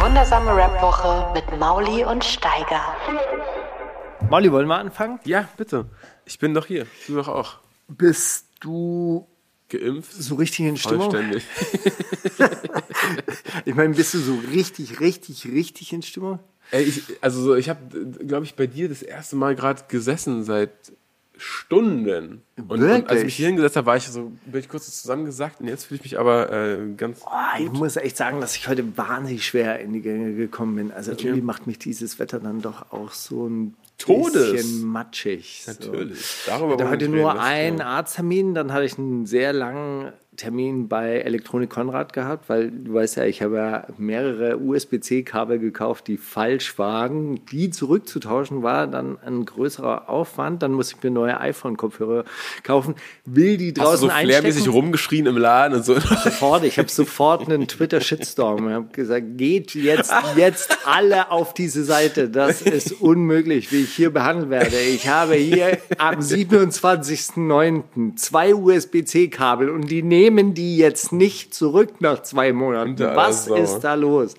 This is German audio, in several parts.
Wundersame Rap-Woche mit Mauli und Steiger. Molly, wollen wir anfangen? Ja, bitte. Ich bin doch hier. Du doch auch. Bist du Geimpft? so richtig in Stimmung? Vollständig. Ich meine, bist du so richtig, richtig, richtig in Stimmung? Ey, ich, also so, ich habe, glaube ich, bei dir das erste Mal gerade gesessen seit Stunden. Und, und als ich Wirklich? mich hier hingesetzt habe, war ich so, bin ich kurz zusammengesackt und jetzt fühle ich mich aber äh, ganz. Ah, ich muss echt sagen, dass ich heute wahnsinnig schwer in die Gänge gekommen bin. Also irgendwie macht mich dieses Wetter dann doch auch so ein Todes. bisschen matschig. So. Natürlich. Ich Darüber hatte wollen wir heute nur einen Arzttermin, dann hatte ich einen sehr langen Termin bei Elektronik Konrad gehabt, weil du weißt ja, ich habe ja mehrere USB-C-Kabel gekauft, die falsch waren. Die zurückzutauschen war dann ein größerer Aufwand. Dann musste ich mir neue iPhone-Kopfhörer kaufen. Will die Hast du draußen so flairmäßig einstecken? rumgeschrien im Laden und so. Sofort, ich habe sofort einen Twitter-Shitstorm. Ich habe gesagt, geht jetzt, jetzt alle auf diese Seite. Das ist unmöglich, wie ich hier behandelt werde. Ich habe hier am 27.09. zwei USB-C-Kabel und die nehmen die jetzt nicht zurück nach zwei Monaten. Aller Was Sau. ist da los?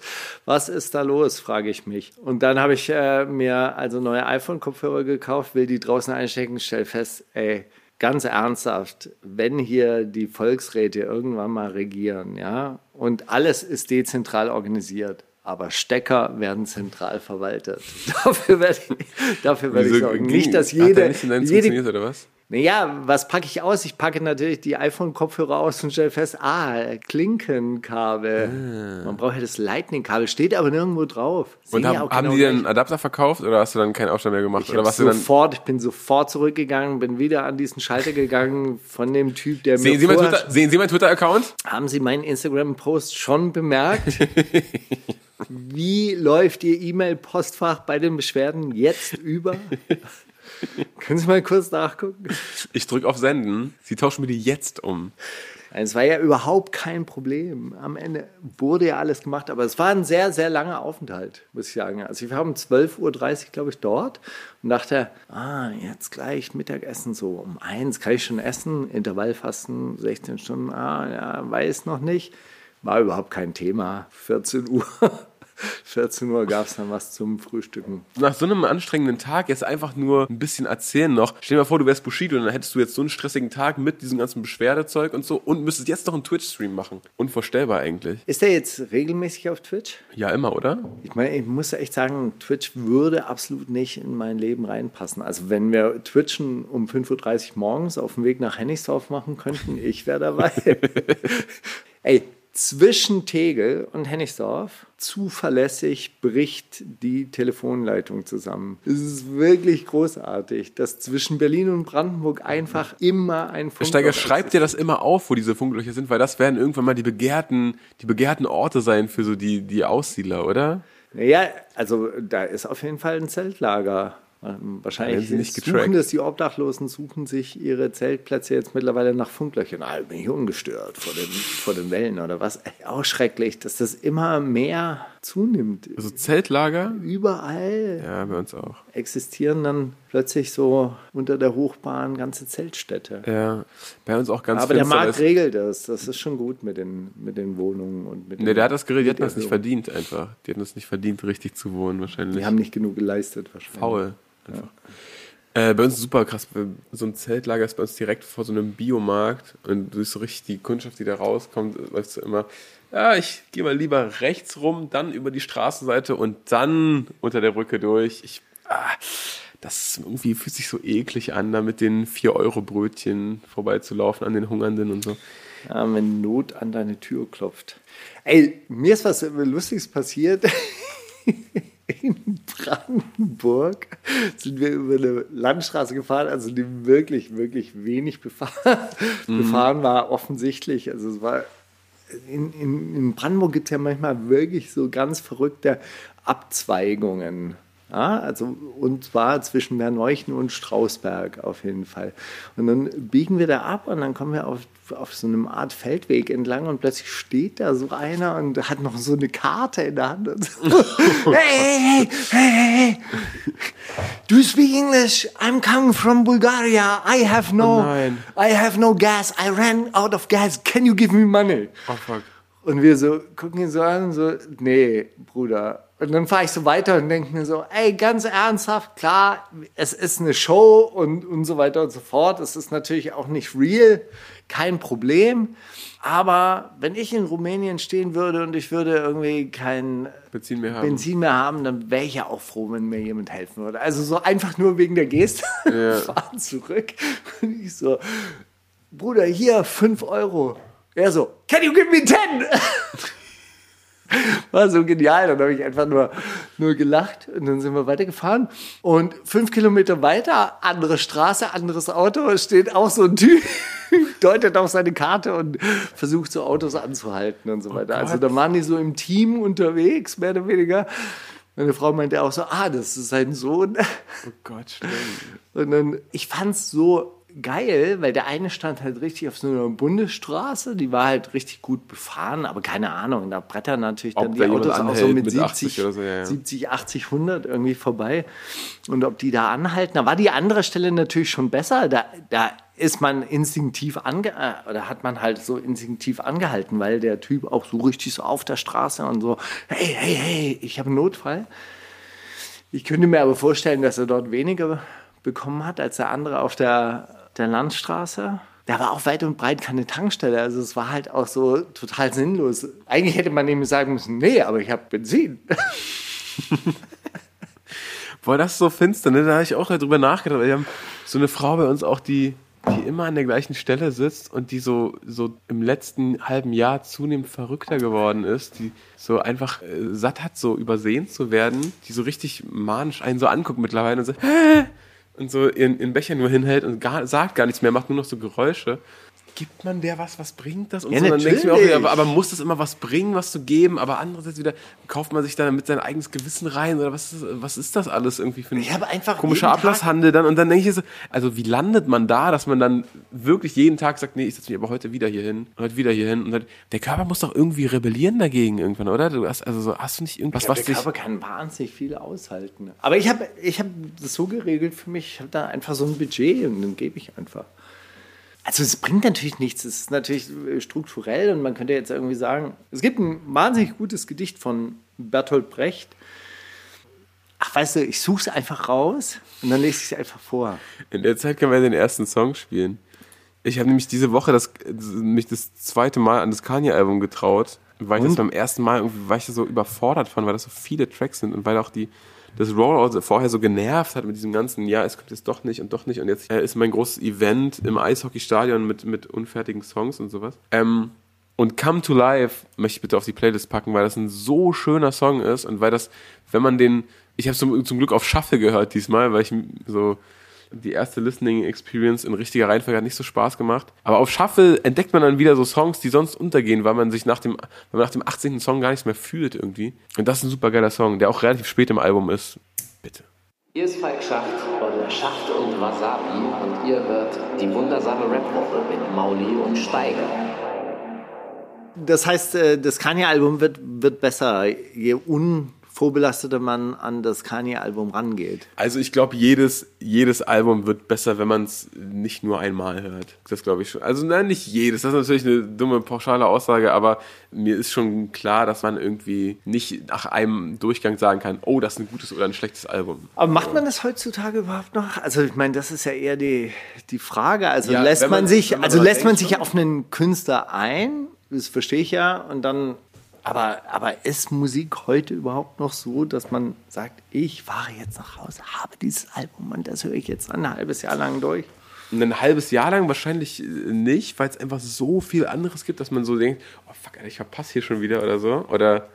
Was ist da los, frage ich mich. Und dann habe ich äh, mir also neue iPhone-Kopfhörer gekauft, will die draußen einstecken, stell fest, ey, ganz ernsthaft, wenn hier die Volksräte irgendwann mal regieren, ja, und alles ist dezentral organisiert, aber Stecker werden zentral verwaltet. Dafür werde ich, dafür werde ich sorgen. Nicht, dass jede, nicht in deinem jede funktioniert, oder was? Naja, was packe ich aus? Ich packe natürlich die iPhone-Kopfhörer aus und stelle fest, ah, Klinkenkabel. Man braucht ja das Lightning-Kabel, steht aber nirgendwo drauf. Ah. Und Sehen ja haben, genau die den Adapter verkauft oder hast du dann keinen Aufstand mehr gemacht? Ich, oder hab was sofort, ich bin sofort zurückgegangen, bin wieder an diesen Schalter gegangen von dem Typ, der Sehen mir Sie, mein. Twitter, sehen Sie meinen Twitter-Account? Haben Sie meinen Instagram-Post schon bemerkt? Wie läuft Ihr E-Mail-Postfach bei den Beschwerden jetzt über? Können Sie mal kurz nachgucken? Ich drücke auf Senden. Sie tauschen mir die jetzt um. Es war ja überhaupt kein Problem. Am Ende wurde ja alles gemacht, aber es war ein sehr, sehr langer Aufenthalt, muss ich sagen. Also wir haben 12.30 Uhr, glaube ich, dort und dachte, ah, jetzt gleich Mittagessen so um eins, kann ich schon essen? Intervallfasten, 16 Stunden, ah, ja, weiß noch nicht. War überhaupt kein Thema. 14 Uhr. 14 Uhr gab es dann was zum Frühstücken. Nach so einem anstrengenden Tag jetzt einfach nur ein bisschen erzählen noch. Stell dir mal vor, du wärst Bushido und dann hättest du jetzt so einen stressigen Tag mit diesem ganzen Beschwerdezeug und so und müsstest jetzt noch einen Twitch-Stream machen. Unvorstellbar eigentlich. Ist der jetzt regelmäßig auf Twitch? Ja, immer, oder? Ich meine, ich muss echt sagen, Twitch würde absolut nicht in mein Leben reinpassen. Also wenn wir Twitchen um 5.30 Uhr morgens auf dem Weg nach Hennigsdorf machen könnten, ich wäre dabei. Ey, zwischen Tegel und Hennigsdorf zuverlässig bricht die Telefonleitung zusammen. Es ist wirklich großartig, dass zwischen Berlin und Brandenburg einfach immer ein Funkloch Steiger, schreib dir das immer auf, wo diese Funklöcher sind, weil das werden irgendwann mal die begehrten, die begehrten Orte sein für so die, die Aussiedler, oder? Naja, also da ist auf jeden Fall ein Zeltlager. Ähm, Wahrscheinlich sie nicht suchen getrackt. das die Obdachlosen, suchen sich ihre Zeltplätze jetzt mittlerweile nach Funklöchern. Ah, bin ich ungestört vor den, vor den Wellen oder was. Ey, Auch schrecklich, dass das immer mehr zunimmt. Also Zeltlager? Überall Ja, bei uns auch. existieren dann plötzlich so unter der Hochbahn ganze Zeltstädte. Ja, bei uns auch ganz Aber der Markt regelt das. Das ist schon gut mit den, mit den Wohnungen und mit Nee, den der hat das geregelt, die hatten das nicht verdient einfach. Die hatten es nicht verdient, richtig zu wohnen wahrscheinlich. Die haben nicht genug geleistet wahrscheinlich. faul. Einfach. Äh, bei uns ist super krass. So ein Zeltlager ist bei uns direkt vor so einem Biomarkt und du siehst so richtig die Kundschaft, die da rauskommt, läuft so immer, ja, ich gehe mal lieber rechts rum, dann über die Straßenseite und dann unter der Brücke durch. Ich, ah, das irgendwie fühlt sich so eklig an, da mit den 4-Euro-Brötchen vorbeizulaufen an den Hungernden und so. Ja, wenn Not an deine Tür klopft. Ey, mir ist was Lustiges passiert. In Brandenburg sind wir über eine Landstraße gefahren, also die wirklich, wirklich wenig befahren, befahren war, offensichtlich. Also es war in, in, in Brandenburg gibt es ja manchmal wirklich so ganz verrückte Abzweigungen. Ja, also und zwar zwischen Berneuchen und Strausberg auf jeden Fall. Und dann biegen wir da ab und dann kommen wir auf, auf so einem Art Feldweg entlang und plötzlich steht da so einer und hat noch so eine Karte in der Hand. Und so, hey, hey, hey, hey, hey, do you speak English? I'm coming from Bulgaria. I have no, Oh. I have no gas. I ran out of gas. Can you give me money? Oh fuck. Und wir so gucken ihn so an, so, nee, Bruder. Und dann fahre ich so weiter und denke mir so, ey, ganz ernsthaft, klar, es ist eine Show und, und so weiter und so fort. Es ist natürlich auch nicht real, kein Problem. Aber wenn ich in Rumänien stehen würde und ich würde irgendwie kein Benzin mehr haben. Benzin mehr haben, dann wäre ich ja auch froh, wenn mir jemand helfen würde. Also so einfach nur wegen der Geste Ja. fahren zurück. Und ich so, Bruder, hier, 5 Euro. Er so, can you give me 10? War so genial. Dann habe ich einfach nur, nur gelacht und dann sind wir weitergefahren. Und fünf Kilometer weiter, andere Straße, anderes Auto, steht auch so ein Typ, deutet auf seine Karte und versucht so Autos anzuhalten und so weiter. Also da waren die so im Team unterwegs, mehr oder weniger. Meine Frau meinte auch so, ah, das ist sein Sohn. Oh Gott, schlimm. Und dann, ich fand's so geil, weil der eine stand halt richtig auf so einer Bundesstraße, die war halt richtig gut befahren, aber keine Ahnung, da brettern natürlich Ob dann die Autos auch so mit, mit 70, 80 oder so, ja, ja. 70, 80, 100 irgendwie vorbei. Und ob die da anhalten, da war die andere Stelle natürlich schon besser, da, da ist man instinktiv ange äh, oder hat man halt so instinktiv angehalten, weil der Typ auch so richtig so auf der Straße und so, hey, hey, hey, ich habe einen Notfall. Ich könnte mir aber vorstellen, dass er dort weniger bekommen hat als der andere auf der, der Landstraße. Da war auch weit und breit keine Tankstelle. Also es war halt auch so total sinnlos. Eigentlich hätte man ihm sagen müssen, nee, aber ich habe Benzin. Boah, das ist so finster, ne? Da habe ich auch drüber nachgedacht. weil Wir haben so eine Frau bei uns auch, die, die immer an der gleichen Stelle sitzt und die so, so im letzten halben Jahr zunehmend verrückter geworden ist, die so einfach äh, satt hat, so übersehen zu werden, die so richtig manisch einen so anguckt mittlerweile und so, Hä? Und so ihren, ihren Becher nur hinhält und gar, sagt gar nichts mehr, macht nur noch so Geräusche. Gibt man der was? Was bringt das? Und Ja, so, dann denke ich mir auch wieder, aber, aber muss das immer was bringen, was zu geben? Aber andererseits wieder, kauft man sich dann mit sein eigenes Gewissen rein? Oder was ist, was ist das alles irgendwie für ein Ich habe einfach komischer Ablasshandel dann? Und dann denke ich so, also wie landet man da, dass man dann wirklich jeden Tag sagt, nee, ich setze mich aber heute wieder hier hin und heute wieder hier hin. Und dann, der Körper muss doch irgendwie rebellieren dagegen irgendwann, oder? Du hast, also so, hast du nicht irgendwas, was der dich... Körper kann wahnsinnig viel aushalten. Aber ich habe ich hab das so geregelt für mich, ich habe da einfach so ein Budget und dann gebe ich einfach. Also es bringt natürlich nichts, es ist natürlich äh, strukturell und man könnte jetzt irgendwie sagen, es gibt ein wahnsinnig gutes Gedicht von Bertolt Brecht. Ach, weißt du, ich suche es einfach raus und dann lese ich es einfach vor. In der Zeit können wir den ersten Song spielen. Ich habe nämlich diese Woche das, mich das zweite Mal an das Kanye-Album getraut, weil ich das beim ersten Mal irgendwie, weil ich so überfordert fand, weil das so viele Tracks sind und weil auch die das Rollout vorher so genervt hat mit diesem ganzen, ja, es kommt jetzt doch nicht und doch nicht und jetzt äh, ist mein großes Event im Eishockeystadion mit, mit unfertigen Songs und sowas. Ähm, und Come to Life möchte ich bitte auf die Playlist packen, weil das ein so schöner Song ist und weil das, wenn man den, ich habe zum, zum Glück auf Shuffle gehört diesmal, weil ich so die erste Listening Experience in richtiger Reihenfolge hat nicht so Spaß gemacht. Aber auf Shuffle entdeckt man dann wieder so Songs, die sonst untergehen, weil man sich nach dem, weil man nach dem 18. Song gar nichts mehr fühlt irgendwie. Und das ist ein super geiler Song, der auch relativ spät im Album ist. Bitte. Hier ist Falk Schacht von Schacht und Wasabi und ihr hört die wundersame Rap-Woche mit Mauli und Steiger. Das heißt, äh, das Kanye-Album wird, wird besser, je unvorbelasteter man an das Kanye-Album rangeht. Also ich glaube, jedes, jedes Album wird besser, wenn man es nicht nur einmal hört. Das glaube ich schon. Also nein, nicht jedes. Das ist natürlich eine dumme, pauschale Aussage, aber mir ist schon klar, dass man irgendwie nicht nach einem Durchgang sagen kann, oh, das ist ein gutes oder ein schlechtes Album. Aber macht man das heutzutage überhaupt noch? Also ich meine, das ist ja eher die, die Frage. Also Ja, lässt man, man- sich, man also lässt man sich schon. auf einen Künstler ein, das verstehe ich ja, und dann. Aber, aber ist Musik heute überhaupt noch so, dass man sagt, ich fahre jetzt nach Hause, habe dieses Album und das höre ich jetzt ein halbes Jahr lang durch? ein halbes Jahr lang wahrscheinlich äh, nicht, weil es einfach so viel anderes gibt, dass man so denkt, oh fuck, Alter, ich verpasse hier schon wieder oder so. Oder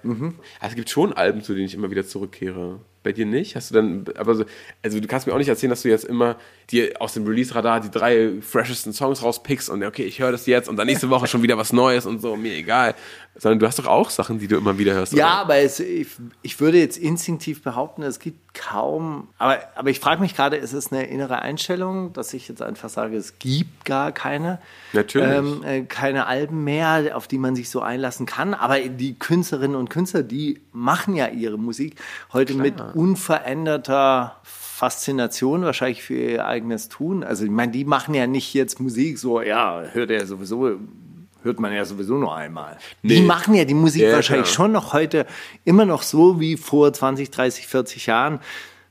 also es gibt schon Alben, zu denen ich immer wieder zurückkehre. Bei dir nicht? Hast du dann, aber so, also du kannst mir auch nicht erzählen, dass du jetzt immer dir aus dem Release-Radar die drei freshesten Songs rauspickst und okay, ich höre das jetzt und dann nächste Woche schon wieder was Neues und so, mir egal. Sondern du hast doch auch Sachen, die du immer wieder hörst. Ja, oder? aber es, ich, ich würde jetzt instinktiv behaupten, es gibt kaum, aber, aber ich frage mich gerade, ist es eine innere Einstellung, dass ich jetzt einfach sage, es gibt gar keine, Natürlich. ähm, äh, keine Alben mehr, auf die man sich so einlassen kann. Aber die Künstlerinnen und Künstler, die machen ja ihre Musik heute mit unveränderter Faszination wahrscheinlich für ihr eigenes Tun. Also ich meine, die machen ja nicht jetzt Musik so, ja, hört er sowieso hört man ja sowieso nur einmal. Die Nee. machen ja die Musik Ja, wahrscheinlich klar. schon noch heute immer noch so wie vor 20, 30, 40 Jahren,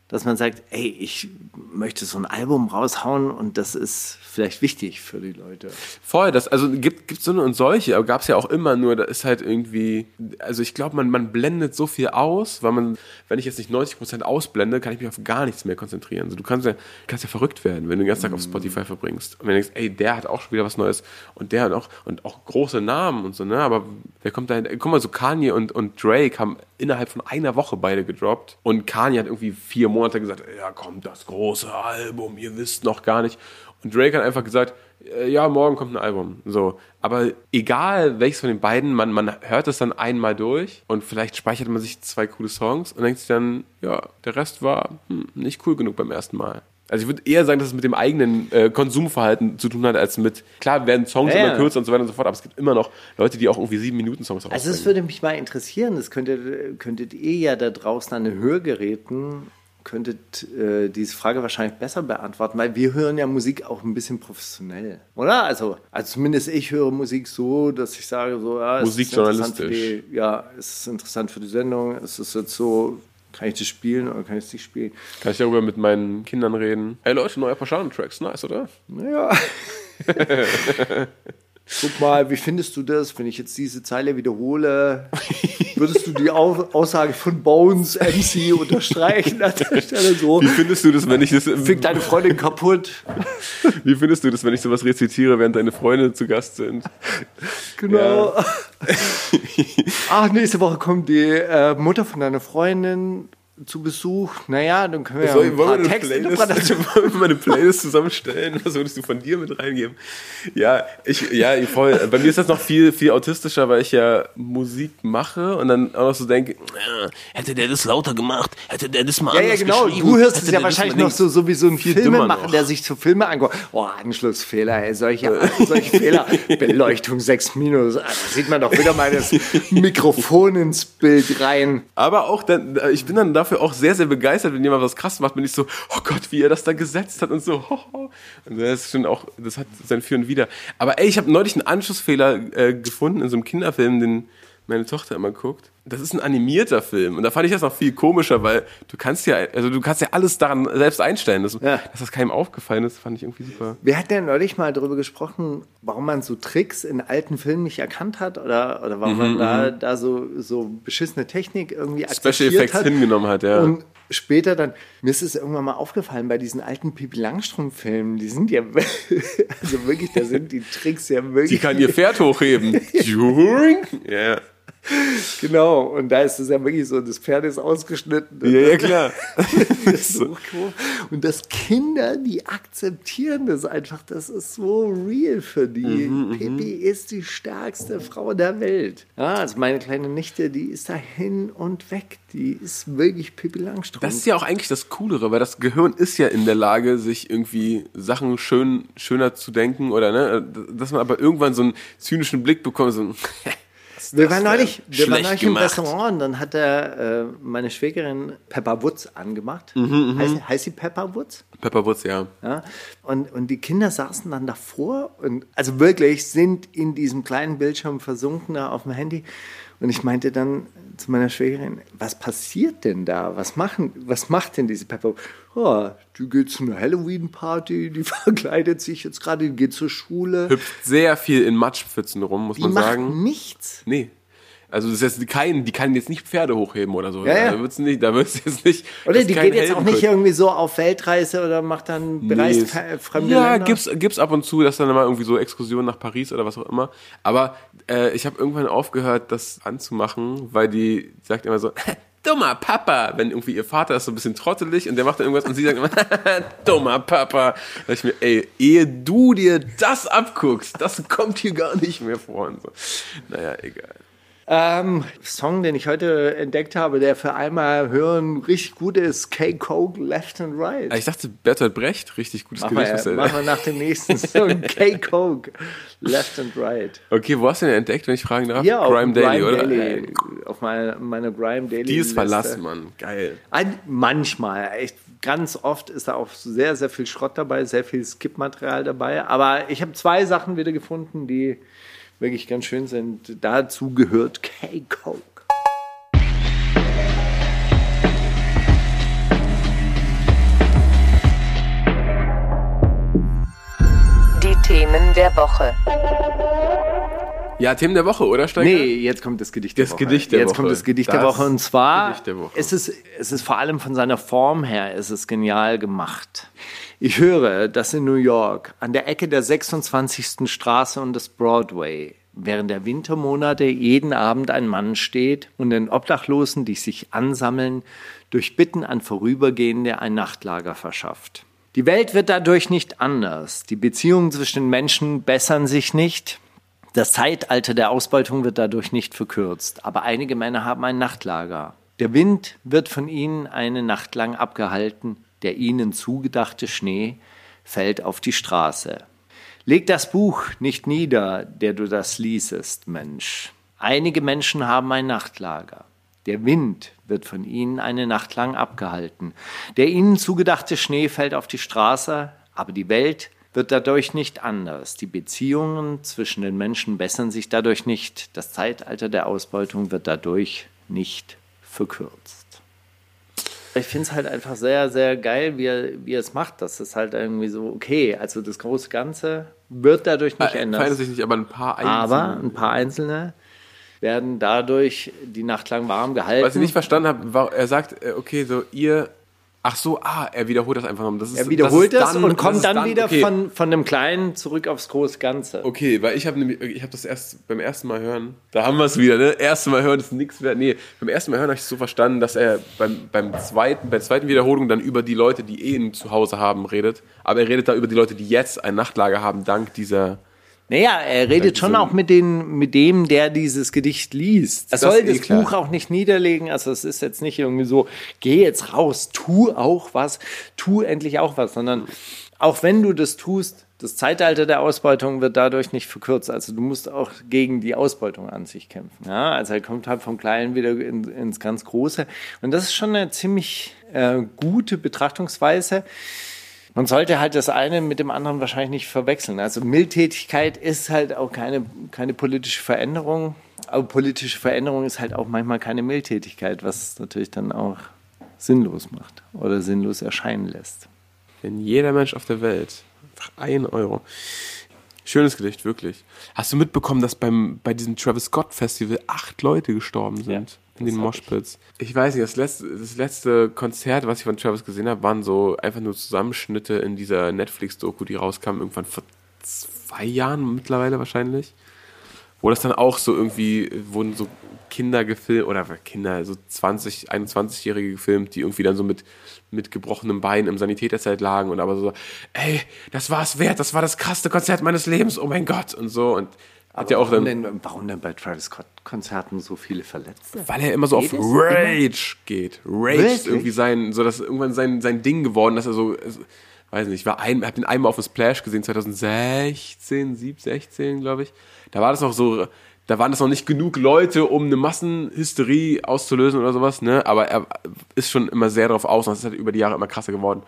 dass man sagt, ey, ich möchte so ein Album raushauen und das ist vielleicht wichtig für die Leute. Voll, das, also gibt es so eine und solche, aber gab es ja auch immer nur, da ist halt irgendwie, also ich glaube, man, man blendet so viel aus, weil man, wenn ich jetzt nicht 90% ausblende, kann ich mich auf gar nichts mehr konzentrieren. Also du kannst ja, kannst ja verrückt werden, wenn du den ganzen Tag auf Spotify verbringst. Und wenn du denkst, ey, der hat auch schon wieder was Neues und der hat auch, und auch große Namen und so, ne, aber wer kommt da hin? Guck mal, so Kanye und, und Drake haben innerhalb von einer Woche beide gedroppt und Kanye hat irgendwie vier Monate gesagt, ja, kommt das große Album, ihr wisst noch gar nicht. Und Drake hat einfach gesagt, äh, ja, morgen kommt ein Album. So. Aber egal welches von den beiden, man, man hört es dann einmal durch und vielleicht speichert man sich zwei coole Songs und denkt sich dann, ja, der Rest war hm, nicht cool genug beim ersten Mal. Also ich würde eher sagen, dass es mit dem eigenen äh, Konsumverhalten zu tun hat, als mit, klar werden Songs Ja, immer ja. kürzer und so weiter und so fort, aber es gibt immer noch Leute, die auch irgendwie sieben Minuten Songs rausbringen. Also es würde mich mal interessieren, das könntet, könntet ihr ja da draußen an den Hörgeräten, könntet äh, diese Frage wahrscheinlich besser beantworten, weil wir hören ja Musik auch ein bisschen professionell, oder? Also, also zumindest ich höre Musik so, dass ich sage so, ja, es Musik ist interessant für die, ja, es ist interessant für die Sendung, es ist jetzt so, kann ich das spielen oder kann ich es nicht spielen? Kann ich darüber mit meinen Kindern reden? Hey Leute, neuer Paschanen-Tracks, nice, oder? Naja. Guck mal, wie findest du das, wenn ich jetzt diese Zeile wiederhole? Würdest du die Au Aussage von Bones MC unterstreichen an der Stelle so? Wie findest du das, wenn ich das, Fick deine Freundin kaputt. wie findest du das, wenn ich sowas rezitiere, während deine Freunde zu Gast sind? Genau. Ach, nächste Woche kommt die äh, Mutter von deiner Freundin zu Besuch. Naja, dann können wir ja Soll, ein wollen, paar wir Playlist, wollen wir mal eine Playlist zusammenstellen? Was würdest du von dir mit reingeben? Ja, ich, ja, voll. Bei mir ist das noch viel, viel autistischer, weil ich ja Musik mache und dann auch noch so denke, Ja, hätte der das lauter gemacht, hätte der das mal Ja, ja, anders genau. geschrieben, Du hörst es ja wahrscheinlich noch so, so wie so ein Filmemacher, der sich zu Filme anguckt. Oh, Anschlussfehler, ey, solche, solche Fehler. Beleuchtung 6 minus. Ah, Da sieht man doch wieder mal das Mikrofon ins Bild rein. aber auch dann, ich bin dann dafür auch sehr, sehr begeistert, wenn jemand was krass macht, bin ich so, oh Gott, wie er das da gesetzt hat und so. ho. Und das ist schon auch, das hat sein Für und Wider. Aber ey, ich habe neulich einen Anschlussfehler äh, gefunden in so einem Kinderfilm, den meine Tochter immer guckt. Das ist ein animierter Film und da fand ich das noch viel komischer, weil du kannst ja, also du kannst ja alles daran selbst einstellen. Das, Ja. Dass das keinem aufgefallen ist, fand ich irgendwie super. Wir hatten ja neulich mal darüber gesprochen, warum man so Tricks in alten Filmen nicht erkannt hat oder, oder warum man da, da so, so beschissene Technik irgendwie Mhm, Special Effects hat. hingenommen hat, ja. Und später dann, mir ist es irgendwann mal aufgefallen bei diesen alten Pipi Langstrumpf-Filmen, die sind ja, also wirklich, da sind die Tricks ja wirklich. Sie kann ihr Pferd hochheben. Ja. Genau, und da ist es ja wirklich so, das Pferd ist ausgeschnitten. Ja, ja, klar. Das ist so cool. Und dass Kinder, die akzeptieren das einfach, das ist so real für die. Mhm, Pippi ist die stärkste Frau der Welt. Ja, also meine kleine Nichte, die ist da hin und weg. Die ist wirklich Pippi Langstrumpf. Das ist ja auch eigentlich das Coolere, weil das Gehirn ist ja in der Lage, sich irgendwie Sachen schön, schöner zu denken oder ne, dass man aber irgendwann so einen zynischen Blick bekommt, so ein wir waren neulich, wir waren neulich im. Restaurant und dann hat er, äh, meine Schwägerin Pepper Woods angemacht. Mhm, heißt, heißt sie Pepper Woods? Pepperwoods, ja. Ja? Und, und die Kinder saßen dann davor und also wirklich sind in diesem kleinen Bildschirm versunken da auf dem Handy. Und ich meinte dann zu meiner Schwägerin, was passiert denn da? Was, machen, was macht denn diese Pepper? Oh, die geht zu einer Halloween-Party, die verkleidet sich jetzt gerade, die geht zur Schule. Hüpft sehr viel in Matschpfützen rum, muss Die man macht sagen. nichts. Nee. Also das ist jetzt kein, die kann jetzt nicht Pferde hochheben oder so. Ja, ja. Da wird's nicht, da wird's jetzt nicht. Oder die geht jetzt auch nicht Heldenkult. irgendwie so auf Weltreise oder macht dann bereist fe- fremde ja, Länder. gibt's, gibt's ab und zu, dass dann mal irgendwie so Exkursionen nach Paris oder was auch immer. Aber äh, ich habe irgendwann aufgehört, das anzumachen, weil die sagt immer so, dummer Papa, wenn irgendwie ihr Vater ist so ein bisschen trottelig und der macht dann irgendwas und sie sagt immer, dummer Papa. Da ich mir, ey, ehe du dir das abguckst, das kommt hier gar nicht mehr vor und so. Naja, egal. Ähm, Song, den ich heute entdeckt habe, der für einmal hören richtig gut ist, K-Coke Left and Right. Ich dachte, Bertolt Brecht, richtig gutes Machen Gedicht. wir, was er- machen wir nach dem nächsten Song K-Coke Left and Right. Okay, wo hast du den entdeckt, wenn ich fragen darf? Auf Grime Daily, Grime oder? Daily, auf meiner, meiner Grime Daily. Die ist verlassen, Mann. Geil. Ein, manchmal, echt ganz oft ist da auch sehr, sehr viel Schrott dabei, sehr viel Skip-Material dabei. Aber ich habe zwei Sachen wieder gefunden, die wirklich ganz schön sind. Dazu gehört K-Coke. Die Themen der Woche. Ja, Themen der Woche, oder, Steiger? Nee, jetzt kommt das Gedicht der Das Woche. Gedicht der jetzt Woche. kommt das Gedicht der Das Woche. Und zwar der Woche. ist es, es ist vor allem von seiner Form her, es ist genial gemacht. Ich höre, dass in New York an der Ecke der 26. Straße und des Broadway während der Wintermonate jeden Abend ein Mann steht und den Obdachlosen, die sich ansammeln, durch Bitten an Vorübergehende ein Nachtlager verschafft. Die Welt wird dadurch nicht anders. Die Beziehungen zwischen den Menschen bessern sich nicht. Das Zeitalter der Ausbeutung wird dadurch nicht verkürzt, aber einige Männer haben ein Nachtlager. Der Wind wird von ihnen eine Nacht lang abgehalten, der ihnen zugedachte Schnee fällt auf die Straße. Leg das Buch nicht nieder, der du das liesest, Mensch. Einige Menschen haben ein Nachtlager. Der Wind wird von ihnen eine Nacht lang abgehalten. Der ihnen zugedachte Schnee fällt auf die Straße, aber die Welt wird dadurch nicht anders. Die Beziehungen zwischen den Menschen bessern sich dadurch nicht. Das Zeitalter der Ausbeutung wird dadurch nicht verkürzt. Ich finde es halt einfach sehr, sehr geil, wie er, wie er es macht. Das ist halt irgendwie so, okay, also das große Ganze wird dadurch nicht ändern. verändert sich nicht, aber ein paar Einzelne. Aber ein paar Einzelne werden dadurch die Nacht lang warm gehalten. Was ich nicht verstanden habe, war, er sagt, äh, okay, so ihr. Ach so, ah, er wiederholt das einfach noch. Das ist, er wiederholt das, dann, und kommt ist dann, wieder okay. von, von dem Kleinen zurück aufs große Ganze. Okay, weil ich habe nämlich, ich habe das erst beim ersten Mal hören, da haben wir es wieder, ne? Erste Mal hören ist nichts wert. Nee, beim ersten Mal hören habe ich es so verstanden, dass er beim, beim zweiten, bei der zweiten Wiederholung dann über die Leute, die eh ein Zuhause haben, redet. Aber er redet da über die Leute, die jetzt ein Nachtlager haben, dank dieser. Naja, er redet schon auch mit, den, mit dem, der dieses Gedicht liest. Er Das soll eh das klar. Buch auch nicht niederlegen. Also es ist jetzt nicht irgendwie so, geh jetzt raus, tu auch was, tu endlich auch was, sondern auch wenn du das tust, das Zeitalter der Ausbeutung wird dadurch nicht verkürzt. Also du musst auch gegen die Ausbeutung an sich kämpfen. Ja, also er kommt halt vom Kleinen wieder in, ins ganz Große. Und das ist schon eine ziemlich äh, gute Betrachtungsweise. Man sollte halt das eine mit dem anderen wahrscheinlich nicht verwechseln. Also Mildtätigkeit ist halt auch keine, keine politische Veränderung. Aber politische Veränderung ist halt auch manchmal keine Mildtätigkeit, was natürlich dann auch sinnlos macht oder sinnlos erscheinen lässt. Wenn jeder Mensch auf der Welt einfach ein Euro. Schönes Gedicht, wirklich. Hast du mitbekommen, dass beim, bei diesem Travis Scott Festival acht Leute gestorben sind? In den Moshpits. Ich weiß nicht, das letzte, das letzte Konzert, was ich von Travis gesehen habe, waren so einfach nur Zusammenschnitte in dieser Netflix-Doku, die rauskam, irgendwann vor zwei Jahren mittlerweile wahrscheinlich. Wo das dann auch so irgendwie, wurden so Kinder gefilmt, oder Kinder, so 20, 21-Jährige gefilmt, die irgendwie dann so mit, mit gebrochenem Bein im Sanitäterzelt lagen und aber so, ey, das war es wert, das war das krasseste Konzert meines Lebens, oh mein Gott, und so. Und hat ja auch warum, dann, denn, warum denn bei Travis Scott-Konzerten so viele Verletzte? weil er immer so auf Geht es? Rage geht. Rage ist Wirklich? irgendwie sein, so das ist irgendwann sein, sein Ding geworden, dass er so, weiß nicht, ich war ein, hab den einmal auf dem Splash gesehen, 2016, 17, 16, glaube ich. Da war das noch so, da waren das noch nicht genug Leute, um eine Massenhysterie auszulösen oder sowas, ne? Aber er ist schon immer sehr darauf aus und das ist halt über die Jahre immer krasser geworden.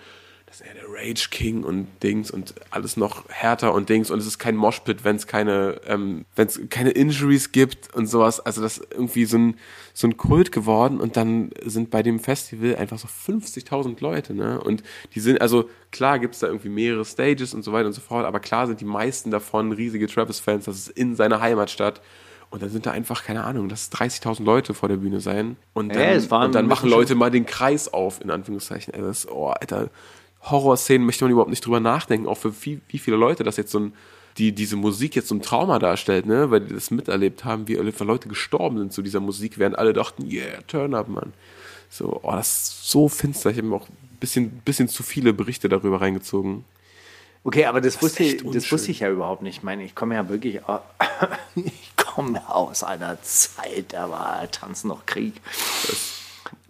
Ist er der Rage King und Dings und alles noch härter und Dings und es ist kein Moshpit, wenn es keine, ähm, wenn es keine Injuries gibt und sowas. Also das ist irgendwie so ein, so ein Kult geworden und dann sind bei dem Festival einfach so 50.000 Leute, ne? Und die sind, also klar gibt's da irgendwie mehrere Stages und so weiter und so fort, aber klar sind die meisten davon riesige Travis-Fans, das ist in seiner Heimatstadt. Und dann sind da einfach, keine Ahnung, dass 30.000 Leute vor der Bühne sein. Und dann, es waren und dann machen Leute mal den Kreis auf, in Anführungszeichen. Ey, das, oh, Alter, Horrorszenen möchte man überhaupt nicht drüber nachdenken, auch für wie, wie viele Leute das jetzt so ein, die diese Musik jetzt so ein Trauma darstellt, ne, weil die das miterlebt haben, wie Leute gestorben sind zu dieser Musik, während alle dachten, yeah, turn up, Mann. So, oh, das ist so finster. Ich habe mir auch ein bisschen, bisschen zu viele Berichte darüber reingezogen. Okay, aber das, wusste, echt ich- das wusste ich ja überhaupt nicht. Ich meine, ich komme ja wirklich au- ich komme aus einer Zeit, da war Tanzen noch Krieg.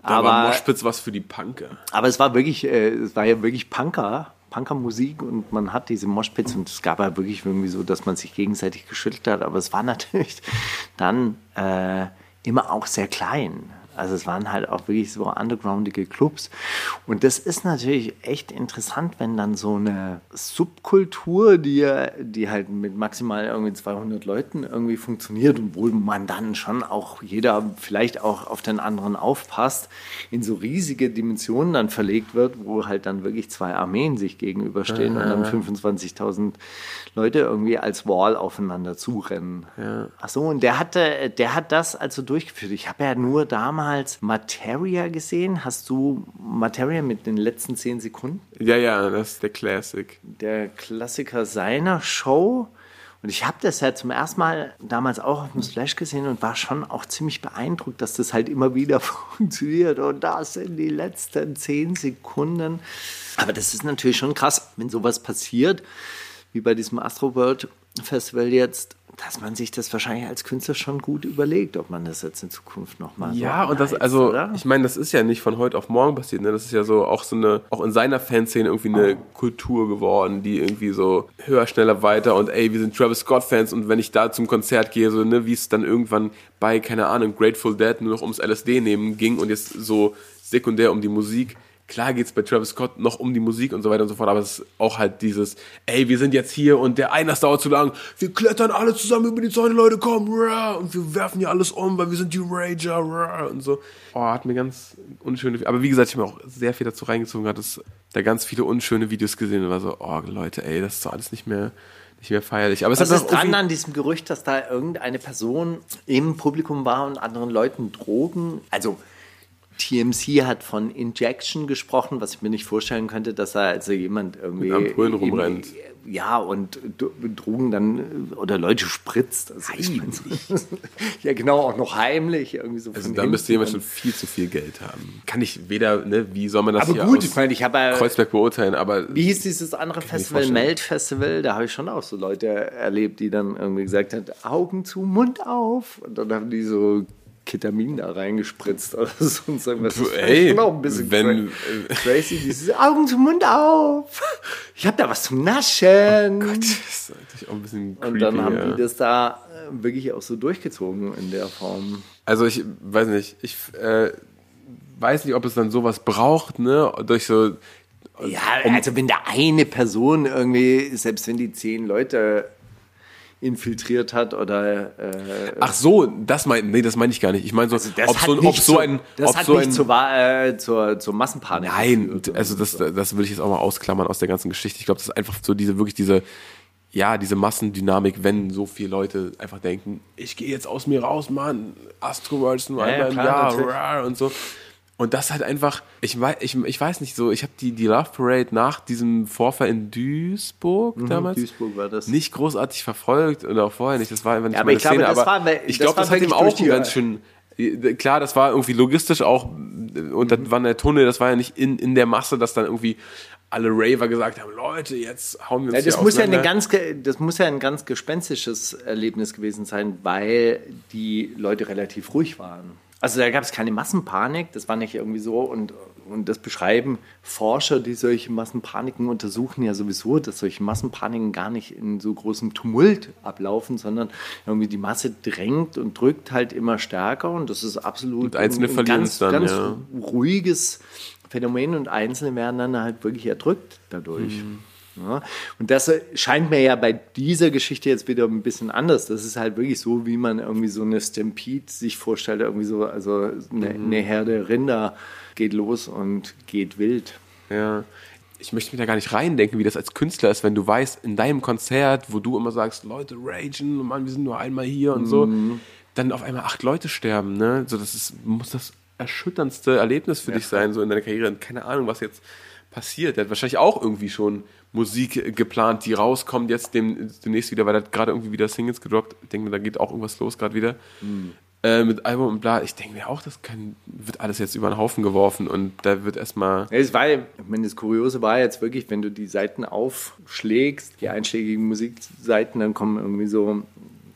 Da war Aber, Moschpitz was für die Punker. aber es war wirklich, äh, es war ja wirklich Punker, Punkermusik und man hat diese Moshpits und es gab ja wirklich irgendwie so, dass man sich gegenseitig geschüttelt hat, aber es war natürlich dann äh, immer auch sehr klein. Also es waren halt auch wirklich so undergroundige Clubs. Und das ist natürlich echt interessant, wenn dann so eine Subkultur, die, ja- die halt mit maximal irgendwie 200 Leuten irgendwie funktioniert und wo man dann schon auch jeder vielleicht auch auf den anderen aufpasst, in so riesige Dimensionen dann verlegt wird, wo halt dann wirklich zwei Armeen sich gegenüberstehen und dann 25.000 Leute irgendwie als Wall aufeinander zurennen. Ach so, und der hatte, der hat das also durchgeführt. Ich habe ja nur damals Materia gesehen. Hast du Materia mit den letzten zehn Sekunden? Ja, ja, das ist der Classic. Der Klassiker seiner Show. Und ich habe das ja zum ersten Mal damals auch auf dem Splash gesehen und war schon auch ziemlich beeindruckt, dass das halt immer wieder funktioniert. Und das sind die letzten zehn Sekunden. Aber das ist natürlich schon krass, wenn sowas passiert, wie bei diesem Astroworld Festival jetzt, dass man sich das wahrscheinlich als Künstler schon gut überlegt, ob man das jetzt in Zukunft nochmal Ja, so und das, also, oder? ich meine, das ist ja nicht von heute auf morgen passiert, ne? Das ist ja so auch so eine, auch in seiner Fanszene irgendwie eine Kultur geworden, die irgendwie so höher, schneller, weiter und ey, wir sind Travis Scott-Fans und wenn ich da zum Konzert gehe, so, ne, wie es dann irgendwann bei, keine Ahnung, Grateful Dead nur noch ums LSD nehmen ging und jetzt so sekundär um die Musik. Klar geht's bei Travis Scott noch um die Musik und so weiter und so fort, aber es ist auch halt dieses, ey, wir sind jetzt hier und der Einlass dauert zu lang, wir klettern alle zusammen über die Zäune, Leute, komm, rah, und wir werfen hier alles um, weil wir sind die Rager, rah, und so. Oh, hat mir ganz unschöne, aber wie gesagt, ich habe mir auch sehr viel dazu reingezogen, hat es da ganz viele unschöne Videos gesehen und war so, oh, Leute, ey, das ist doch alles nicht mehr, nicht mehr feierlich. Aber es Was ist auch dran an diesem Gerücht, dass da irgendeine Person im Publikum war und anderen Leuten Drogen, also TMC hat von Injection gesprochen, was ich mir nicht vorstellen könnte, dass da also jemand irgendwie Mit Ampullen rumrennt. Ja, und Drogen dann oder Leute spritzt. Also ja, genau, auch noch heimlich irgendwie so. Also da müsste jemand schon viel zu viel Geld haben. Kann ich weder, ne, wie soll man das Aber hier gut, aus ich meine, ich habe Kreuzberg beurteilen, aber Wie hieß dieses andere Festival. Melt Festival? Da habe ich schon auch so Leute erlebt, die dann irgendwie gesagt haben, Augen zu, Mund auf. Und dann haben die so Ketamin da reingespritzt oder so und sagen, was ist ey, schon auch ein bisschen wenn- cra- crazy. Dieses Augen zu, Mund auf. Ich habe da was zum Naschen. das ist natürlich auch ein bisschen creepy. und dann haben ja. die das da äh, wirklich auch so durchgezogen in der Form. Also ich weiß nicht, ich äh, weiß nicht, ob es dann sowas braucht, ne, durch so Ja, also wenn da eine Person irgendwie, selbst wenn die zehn Leute infiltriert hat oder äh, Ach so, das mein, nee, das meine ich gar nicht. Ich meine so, Also das ob so, ein- ob so zu- ein, das ob hat so nicht ein, zur, äh, zur, zur Massenpanik Nein, geführt. also das, das würde ich jetzt auch mal ausklammern aus der ganzen Geschichte. Ich glaube, das ist einfach so diese, wirklich diese, ja, diese Massendynamik, wenn so viele Leute einfach denken, ich gehe jetzt aus mir raus, Mann, Astroworld ist nur Ja, ja, einmal im klar, Jahr, natürlich. rar, und so. Und das halt einfach, ich weiß, ich, ich weiß nicht so, ich habe die, die Love Parade nach diesem Vorfall in Duisburg damals Mhm, Duisburg war das. nicht großartig verfolgt und auch vorher nicht. Das war einfach nicht Ja, aber ich glaube, Szene, das aber war- ich das glaube, war das, hat ihm auch einen ganz schön klar, das war irgendwie logistisch auch und das war der Tunnel, das war ja nicht in, in der Masse, dass dann irgendwie alle Raver gesagt haben, Leute, jetzt hauen wir uns Ja, das, muss ja eine ganz, das muss ja ein ganz gespenstisches Erlebnis gewesen sein, weil die Leute relativ ruhig waren. Also da gab es keine Massenpanik, das war nicht irgendwie so. Und, und das beschreiben Forscher, die solche Massenpaniken untersuchen, ja sowieso, dass solche Massenpaniken gar nicht in so großem Tumult ablaufen, sondern irgendwie die Masse drängt und drückt halt immer stärker. Und das ist absolut Und Einzelne ein, ein ganz, dann, ganz ja. ruhiges Phänomen und Einzelne werden dann halt wirklich erdrückt dadurch. Mhm. Ja, und das scheint mir ja bei dieser Geschichte jetzt wieder ein bisschen anders. Das ist halt wirklich so, wie man irgendwie so eine Stampede sich vorstellt, irgendwie so, also eine, Mhm. eine Herde Rinder geht los und geht wild. Ja. ich möchte mich da gar nicht reindenken, wie das als Künstler ist, wenn du weißt, in deinem Konzert, wo du immer sagst, Leute ragen, Mann, wir sind nur einmal hier und so, dann auf einmal acht Leute sterben, ne? So, das ist, muss das erschütterndste Erlebnis für dich sein, so in deiner Karriere. Und keine Ahnung, was jetzt passiert. Er hat wahrscheinlich auch irgendwie schon Musik geplant, die rauskommt jetzt dem, demnächst wieder, weil er hat gerade irgendwie wieder Singles gedroppt. Ich denke mir, da geht auch irgendwas los gerade wieder. Äh, mit Album und bla. Ich denke mir auch, das kann, wird alles jetzt über den Haufen geworfen und da wird erstmal. Ja, Es war, ich meine, das Kuriose war jetzt wirklich, wenn du die Seiten aufschlägst, die einschlägigen Musikseiten, dann kommen irgendwie so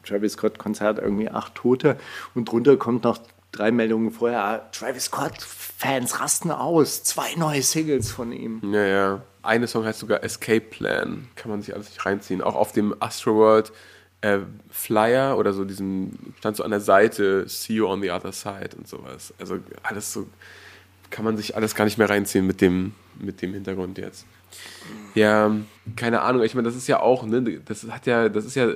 Travis Scott Konzert, irgendwie acht Tote und drunter kommt noch drei Meldungen vorher, Travis Scott Fans rasten aus, zwei neue Singles von ihm. Ja, ja. Eine Song heißt sogar Escape Plan. Kann man sich alles nicht reinziehen. Auch auf dem Astroworld äh, Flyer oder so, diesem, stand so an der Seite, See you on the other side und sowas. Also alles so, kann man sich alles gar nicht mehr reinziehen mit dem, mit dem Hintergrund jetzt. Ja, keine Ahnung. Ich meine, das ist ja auch, ne, das hat ja, das ist ja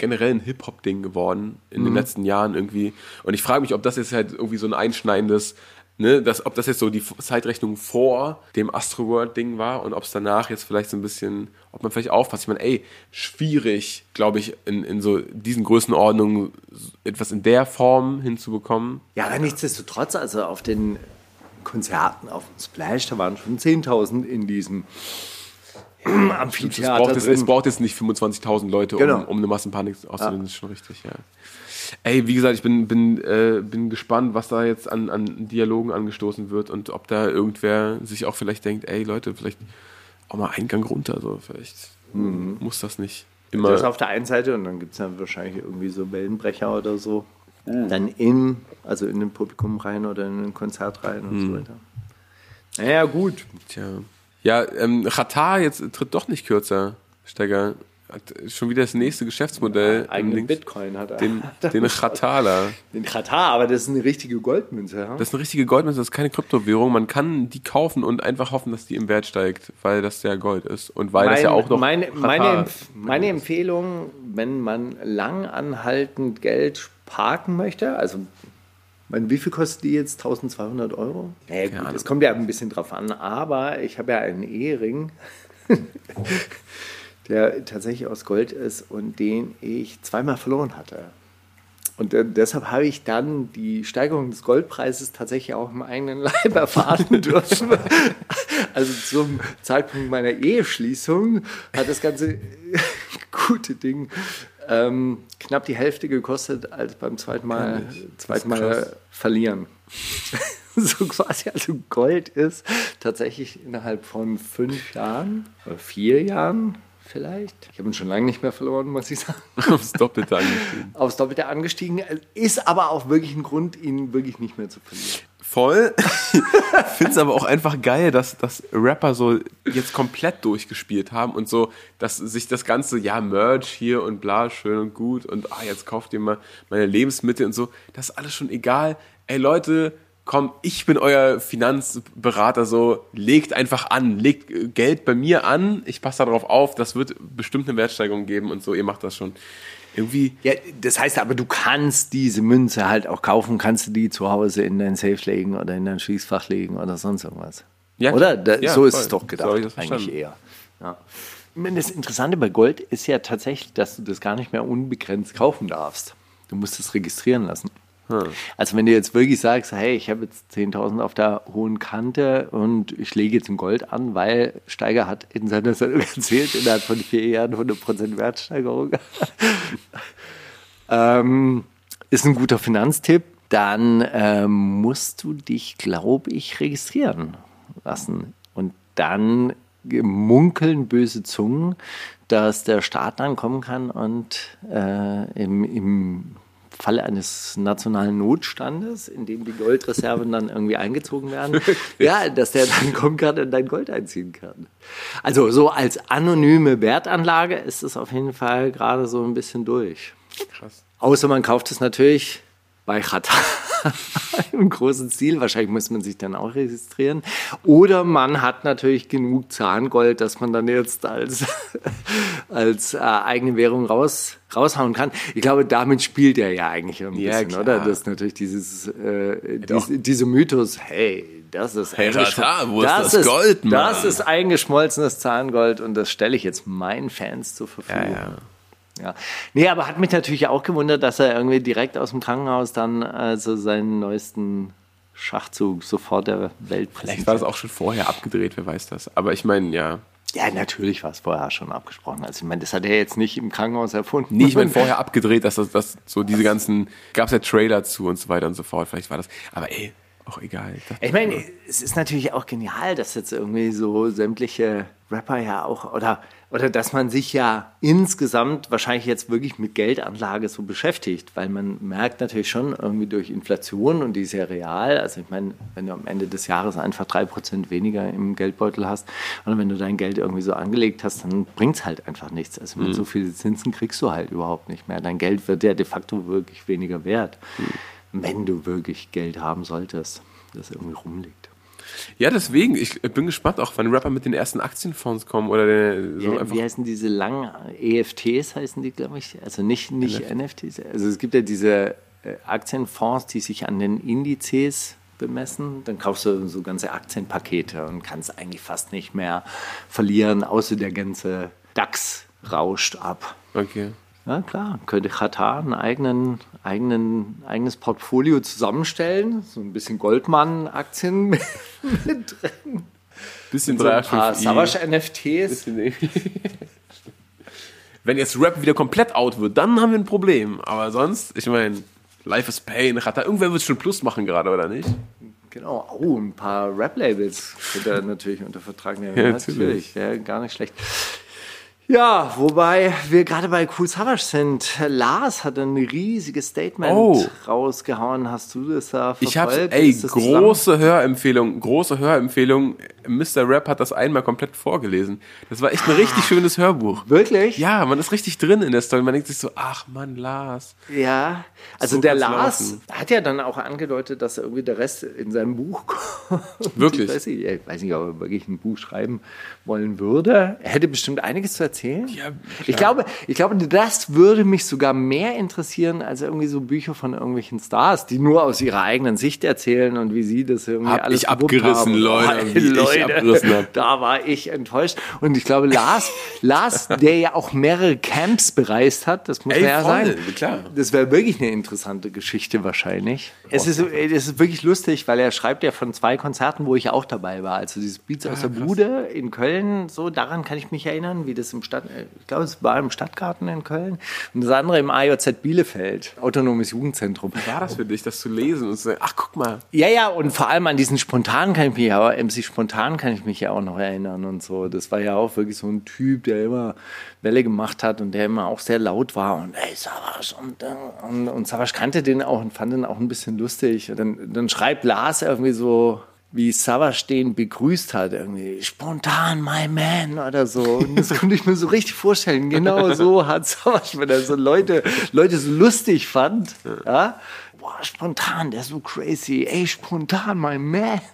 generell ein Hip-Hop-Ding geworden in den letzten Jahren irgendwie. Und ich frage mich, ob das jetzt halt irgendwie so ein einschneidendes, ne, das, ob das jetzt so die Zeitrechnung vor dem Astroworld-Ding war und ob es danach jetzt vielleicht so ein bisschen, ob man vielleicht aufpasst. Ich meine, ey, schwierig, glaube ich, in, in so diesen Größenordnungen etwas in der Form hinzubekommen. Ja, aber nichtsdestotrotz, also auf den Konzerten, auf dem Splash, da waren schon 10.000 in diesem Es Amphitheater braucht, jetzt, es braucht jetzt nicht 25.000 Leute, Genau. um, um eine Massenpanik auszulösen, das ist schon richtig, ja. Ey, wie gesagt, ich bin, bin, äh, bin gespannt, was da jetzt an, an Dialogen angestoßen wird und ob da irgendwer sich auch vielleicht denkt, ey Leute, vielleicht auch mal Eingang runter, so vielleicht muss das nicht immer. Das auf der einen Seite und dann gibt es dann wahrscheinlich irgendwie so Wellenbrecher oder so. Dann in, also in den Publikum rein oder in ein Konzert rein und so weiter. Naja, gut. Tja. Ja, ähm, Qatar jetzt tritt doch nicht kürzer, Steiger. Hat schon wieder das nächste Geschäftsmodell. Eigenen Links- Bitcoin hat er. Den, den. Den Katar, aber das ist eine richtige Goldmünze. Ja? Das ist eine richtige Goldmünze, das ist keine Kryptowährung. Man kann die kaufen und einfach hoffen, dass die im Wert steigt, weil das ja Gold ist. Und weil das ja auch noch. meine, meine, meine Empfehlung, wenn man lang anhaltend Geld parken möchte, also meine, wie viel kostet die jetzt? 1200 Euro? Naja, gut, das kommt ja ein bisschen drauf an, aber ich habe ja einen Ehering, der tatsächlich aus Gold ist und den ich zweimal verloren hatte. Und äh, deshalb habe ich dann die Steigerung des Goldpreises tatsächlich auch im eigenen Leib erfahren dürfen. Also zum Zeitpunkt meiner Eheschließung hat das ganze gute Ding ähm, knapp die Hälfte gekostet als beim zweiten Mal, zweiten Mal verlieren. so quasi, also Gold ist tatsächlich innerhalb von fünf Jahren oder vier Jahren vielleicht. Ich habe ihn schon lange nicht mehr verloren, muss ich sagen aufs Doppelte angestiegen. aufs Doppelte angestiegen, ist aber auch wirklich ein Grund, ihn wirklich nicht mehr zu verlieren. Voll. Es aber auch einfach geil, dass, dass Rapper so jetzt komplett durchgespielt haben und so, dass sich das ganze, ja, Merch hier und bla, schön und gut und ah, jetzt kauft ihr mal meine Lebensmittel und so, das ist alles schon egal. Ey Leute, komm, ich bin euer Finanzberater, so, legt einfach an, legt Geld bei mir an, ich passe darauf auf, das wird bestimmt eine Wertsteigerung geben und so, ihr macht das schon. Irgendwie, Ja, das heißt aber, du kannst diese Münze halt auch kaufen, kannst du die zu Hause in dein Safe legen oder in dein Schließfach legen oder sonst irgendwas. Ja, oder? Da, ja, so ist voll. es doch gedacht, eigentlich verstanden. eher. Ja. Das Interessante bei Gold ist ja tatsächlich, dass du das gar nicht mehr unbegrenzt kaufen darfst. Du musst es registrieren lassen. Also wenn du jetzt wirklich sagst, hey, ich habe jetzt 10.000 auf der hohen Kante und ich lege jetzt ein Gold an, weil Steiger hat in seiner Sendung erzählt, innerhalb von vier Jahren 100% Wertsteigerung. ähm, ist ein guter Finanztipp. Dann ähm, musst du dich, glaube ich, registrieren lassen. Und dann munkeln böse Zungen, dass der Staat dann kommen kann und äh, im, im Falle eines nationalen Notstandes, in dem die Goldreserven dann irgendwie eingezogen werden, ja, dass der dann kommen kann und dein Gold einziehen kann. Also so als anonyme Wertanlage ist es auf jeden Fall gerade so ein bisschen durch. krass. Außer man kauft es natürlich bei Qatar im großen Stil. Wahrscheinlich muss man sich dann auch registrieren. Oder man hat natürlich genug Zahngold, dass man dann jetzt als, als äh, eigene Währung raus, raushauen kann. Ich glaube, damit spielt er ja eigentlich ein Ja, bisschen, klar. oder? Das ist natürlich dieses, äh, dies, dieser Mythos, hey, das ist, Hey, Rata, wo ist das Gold, Mann? Das ist eingeschmolzenes Zahngold und das stelle ich jetzt meinen Fans zur Verfügung. Ja, ja. Ja. Nee, aber hat mich natürlich auch gewundert, dass er irgendwie direkt aus dem Krankenhaus dann also seinen neuesten Schachzug sofort der Welt Vielleicht war das auch schon vorher abgedreht, wer weiß das. Aber ich meine, ja. Ja, natürlich war es vorher schon abgesprochen. Also ich meine, das hat er jetzt nicht im Krankenhaus erfunden. Nee, ich meine vorher abgedreht, dass das, das so diese ganzen, gab es ja Trailer zu und so weiter und so fort. Vielleicht war das. Aber ey, auch egal. Ich meine, es ist natürlich auch genial, dass jetzt irgendwie so sämtliche Rapper ja auch, oder, oder dass man sich ja insgesamt wahrscheinlich jetzt wirklich mit Geldanlage so beschäftigt, weil man merkt natürlich schon irgendwie durch Inflation und die ist ja real, also ich meine, wenn du am Ende des Jahres einfach drei Prozent weniger im Geldbeutel hast oder wenn du dein Geld irgendwie so angelegt hast, dann bringt es halt einfach nichts. Also mit so viel Zinsen kriegst du halt überhaupt nicht mehr. Dein Geld wird ja de facto wirklich weniger wert, wenn du wirklich Geld haben solltest, das irgendwie rumliegt. Ja, deswegen, ich bin gespannt auch, wann Rapper mit den ersten Aktienfonds kommen oder der, so Ja, einfach. wie heißen diese langen EFTs, heißen die, glaube ich. Also nicht, nicht NFTs. Also es gibt ja diese äh, Aktienfonds, die sich an den Indizes bemessen. Dann kaufst du so ganze Aktienpakete und kannst eigentlich fast nicht mehr verlieren, außer der ganze DAX rauscht ab. Okay. Ja, klar, könnte Katar ein eigenen, eigenen, eigenes Portfolio zusammenstellen. So ein bisschen Goldman-Aktien mit drin. Bisschen So ein paar 385i. Savage-NFTs. Bisschen- Wenn jetzt Rap wieder komplett out wird, dann haben wir ein Problem. Aber sonst, ich meine, Life is Pain, Rata, irgendwer wird schon Plus machen gerade, oder nicht? Genau, oh, ein paar Rap-Labels wird er natürlich unter Vertrag nehmen. Ja, natürlich, ja, gar nicht schlecht. Ja, wobei wir gerade bei Cool Savage sind. Lars hat ein riesiges Statement Oh. rausgehauen. Hast du das da verfolgt? Ich habe, ey, große Hörempfehlung, große Hörempfehlung. Mr. Rap hat das einmal komplett vorgelesen. Das war echt ein richtig schönes Hörbuch. Wirklich? Ja, man ist richtig drin in der Story. Man denkt sich so, ach Mann, Lars. Ja, also So der Lars laufen. hat ja dann auch angedeutet, dass irgendwie der Rest in seinem Buch kommt. Wirklich? Ich weiß nicht, ich weiß nicht ob er wirklich ein Buch schreiben wollen würde. Er hätte bestimmt einiges zu erzählen. Ja, ich, glaube, ich glaube, das würde mich sogar mehr interessieren als irgendwie so Bücher von irgendwelchen Stars, die nur aus ihrer eigenen Sicht erzählen und wie sie das irgendwie Hab alles ich abgerissen, haben. Leute, Oh, abgerissen hab. Da war ich enttäuscht. Und ich glaube, Lars, Lars, der ja auch mehrere Camps bereist hat, das muss Ey, man ja voll, sagen. klar. Das wäre wirklich eine interessante Geschichte wahrscheinlich. Es ist, es ist wirklich lustig, weil er schreibt ja von zwei Konzerten, wo ich auch dabei war. Also dieses Beats Ah, aus der Bude in Köln, so daran kann ich mich erinnern, wie das im Stadt, ich glaube, es war im Stadtgarten in Köln und das andere im AJZ Bielefeld, Autonomes Jugendzentrum. Wie war das für dich, das zu lesen und zu sagen, ach guck mal, Ja, ja, und vor allem an diesen Spontan kann ich mich ja, MC Spontan kann ich mich ja auch noch erinnern und so. Das war ja auch wirklich so ein Typ, der immer Welle gemacht hat und der immer auch sehr laut war und ey, Savas und, und, und Savas kannte den auch und fand den auch ein bisschen lustig. Und dann, dann schreibt Lars irgendwie so, wie Savas den begrüßt hat, irgendwie spontan, my man oder so. Und das konnte ich mir so richtig vorstellen. Genau so hat Savas, wenn er so Leute, Leute so lustig fand, ja. Boah, spontan, der ist so crazy. Ey, spontan, my man.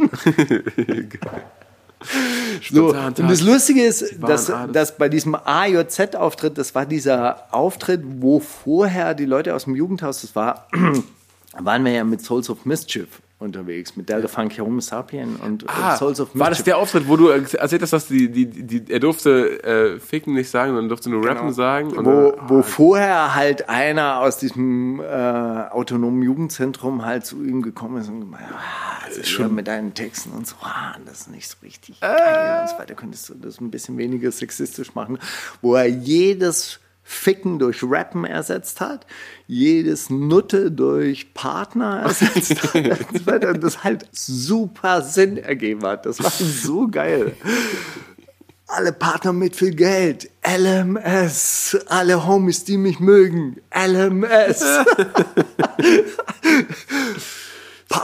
So, Spontan, und das Lustige ist, dass, dass bei diesem AJZ-Auftritt, das war dieser Auftritt, wo vorher die Leute aus dem Jugendhaus, das war, waren wir ja mit Souls of Mischief unterwegs, mit der Funk Homo Sapien und äh, ah, Souls of war das der Auftritt, wo du erzählt hast, dass die, die, die, er durfte äh, Ficken nicht sagen, sondern durfte nur Rappen sagen? Und Genau. wo, wo vorher halt einer aus diesem äh, autonomen Jugendzentrum halt zu ihm gekommen ist und gemeint, ah, also schon mit deinen Texten und so, ah, das ist nicht so richtig geil und so weiter, könntest du das ein bisschen weniger sexistisch machen, wo er jedes Ficken durch Rappen ersetzt hat, jedes Nutte durch Partner ersetzt hat und das halt super Sinn ergeben hat. Das war so geil alle Partner mit viel Geld. LMS. Alle Homies, die mich mögen. LMS.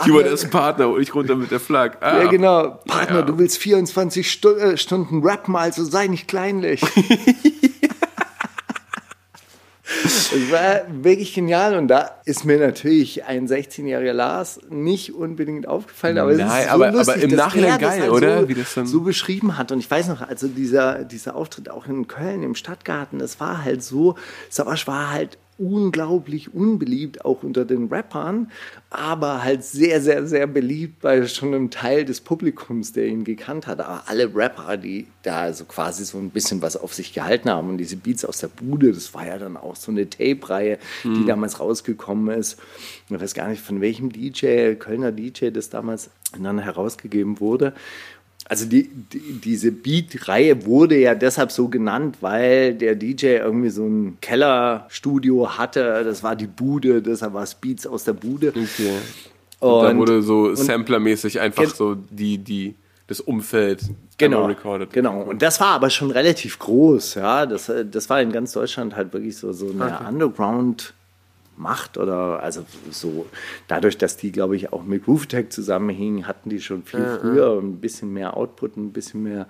Stewardess Partner und ich runter mit der Flagge. Ah, Ja, genau. Partner, Ja. du willst 24 Stu äh, Stunden rappen, also sei nicht kleinlich. Das war wirklich genial und da ist mir natürlich ein 16-jähriger Lars nicht unbedingt aufgefallen, aber es Nein, ist so aber- lustig, aber im Nachhinein geil, halt oder? So, Wie das dann- so beschrieben hat und ich weiß noch, also dieser, dieser Auftritt auch in Köln im Stadtgarten, das war halt so, Savasch war halt unglaublich unbeliebt, auch unter den Rappern, aber halt sehr, sehr, sehr beliebt bei schon einem Teil des Publikums, der ihn gekannt hat. Aber alle Rapper, die da so quasi so ein bisschen was auf sich gehalten haben und diese Beats aus der Bude, das war ja dann auch so eine Tape-Reihe, die damals rausgekommen ist. Ich weiß gar nicht, von welchem DJ, Kölner DJ, das damals dann herausgegeben wurde. Also die, die, diese Beat-Reihe wurde ja deshalb so genannt, weil der DJ irgendwie so ein Kellerstudio hatte. Das war die Bude, deshalb war es Beats aus der Bude. Okay. Und, da Und- wurde so samplermäßig einfach so die, die, das Umfeld Genau, recorded. genau. Und das war aber schon relativ groß, ja. Das, das war in ganz Deutschland halt wirklich so, so eine Underground- Macht oder also so dadurch, dass die, glaube ich, auch mit Groove Tech zusammenhingen, hatten die schon viel früher ein bisschen mehr Output, ein bisschen mehr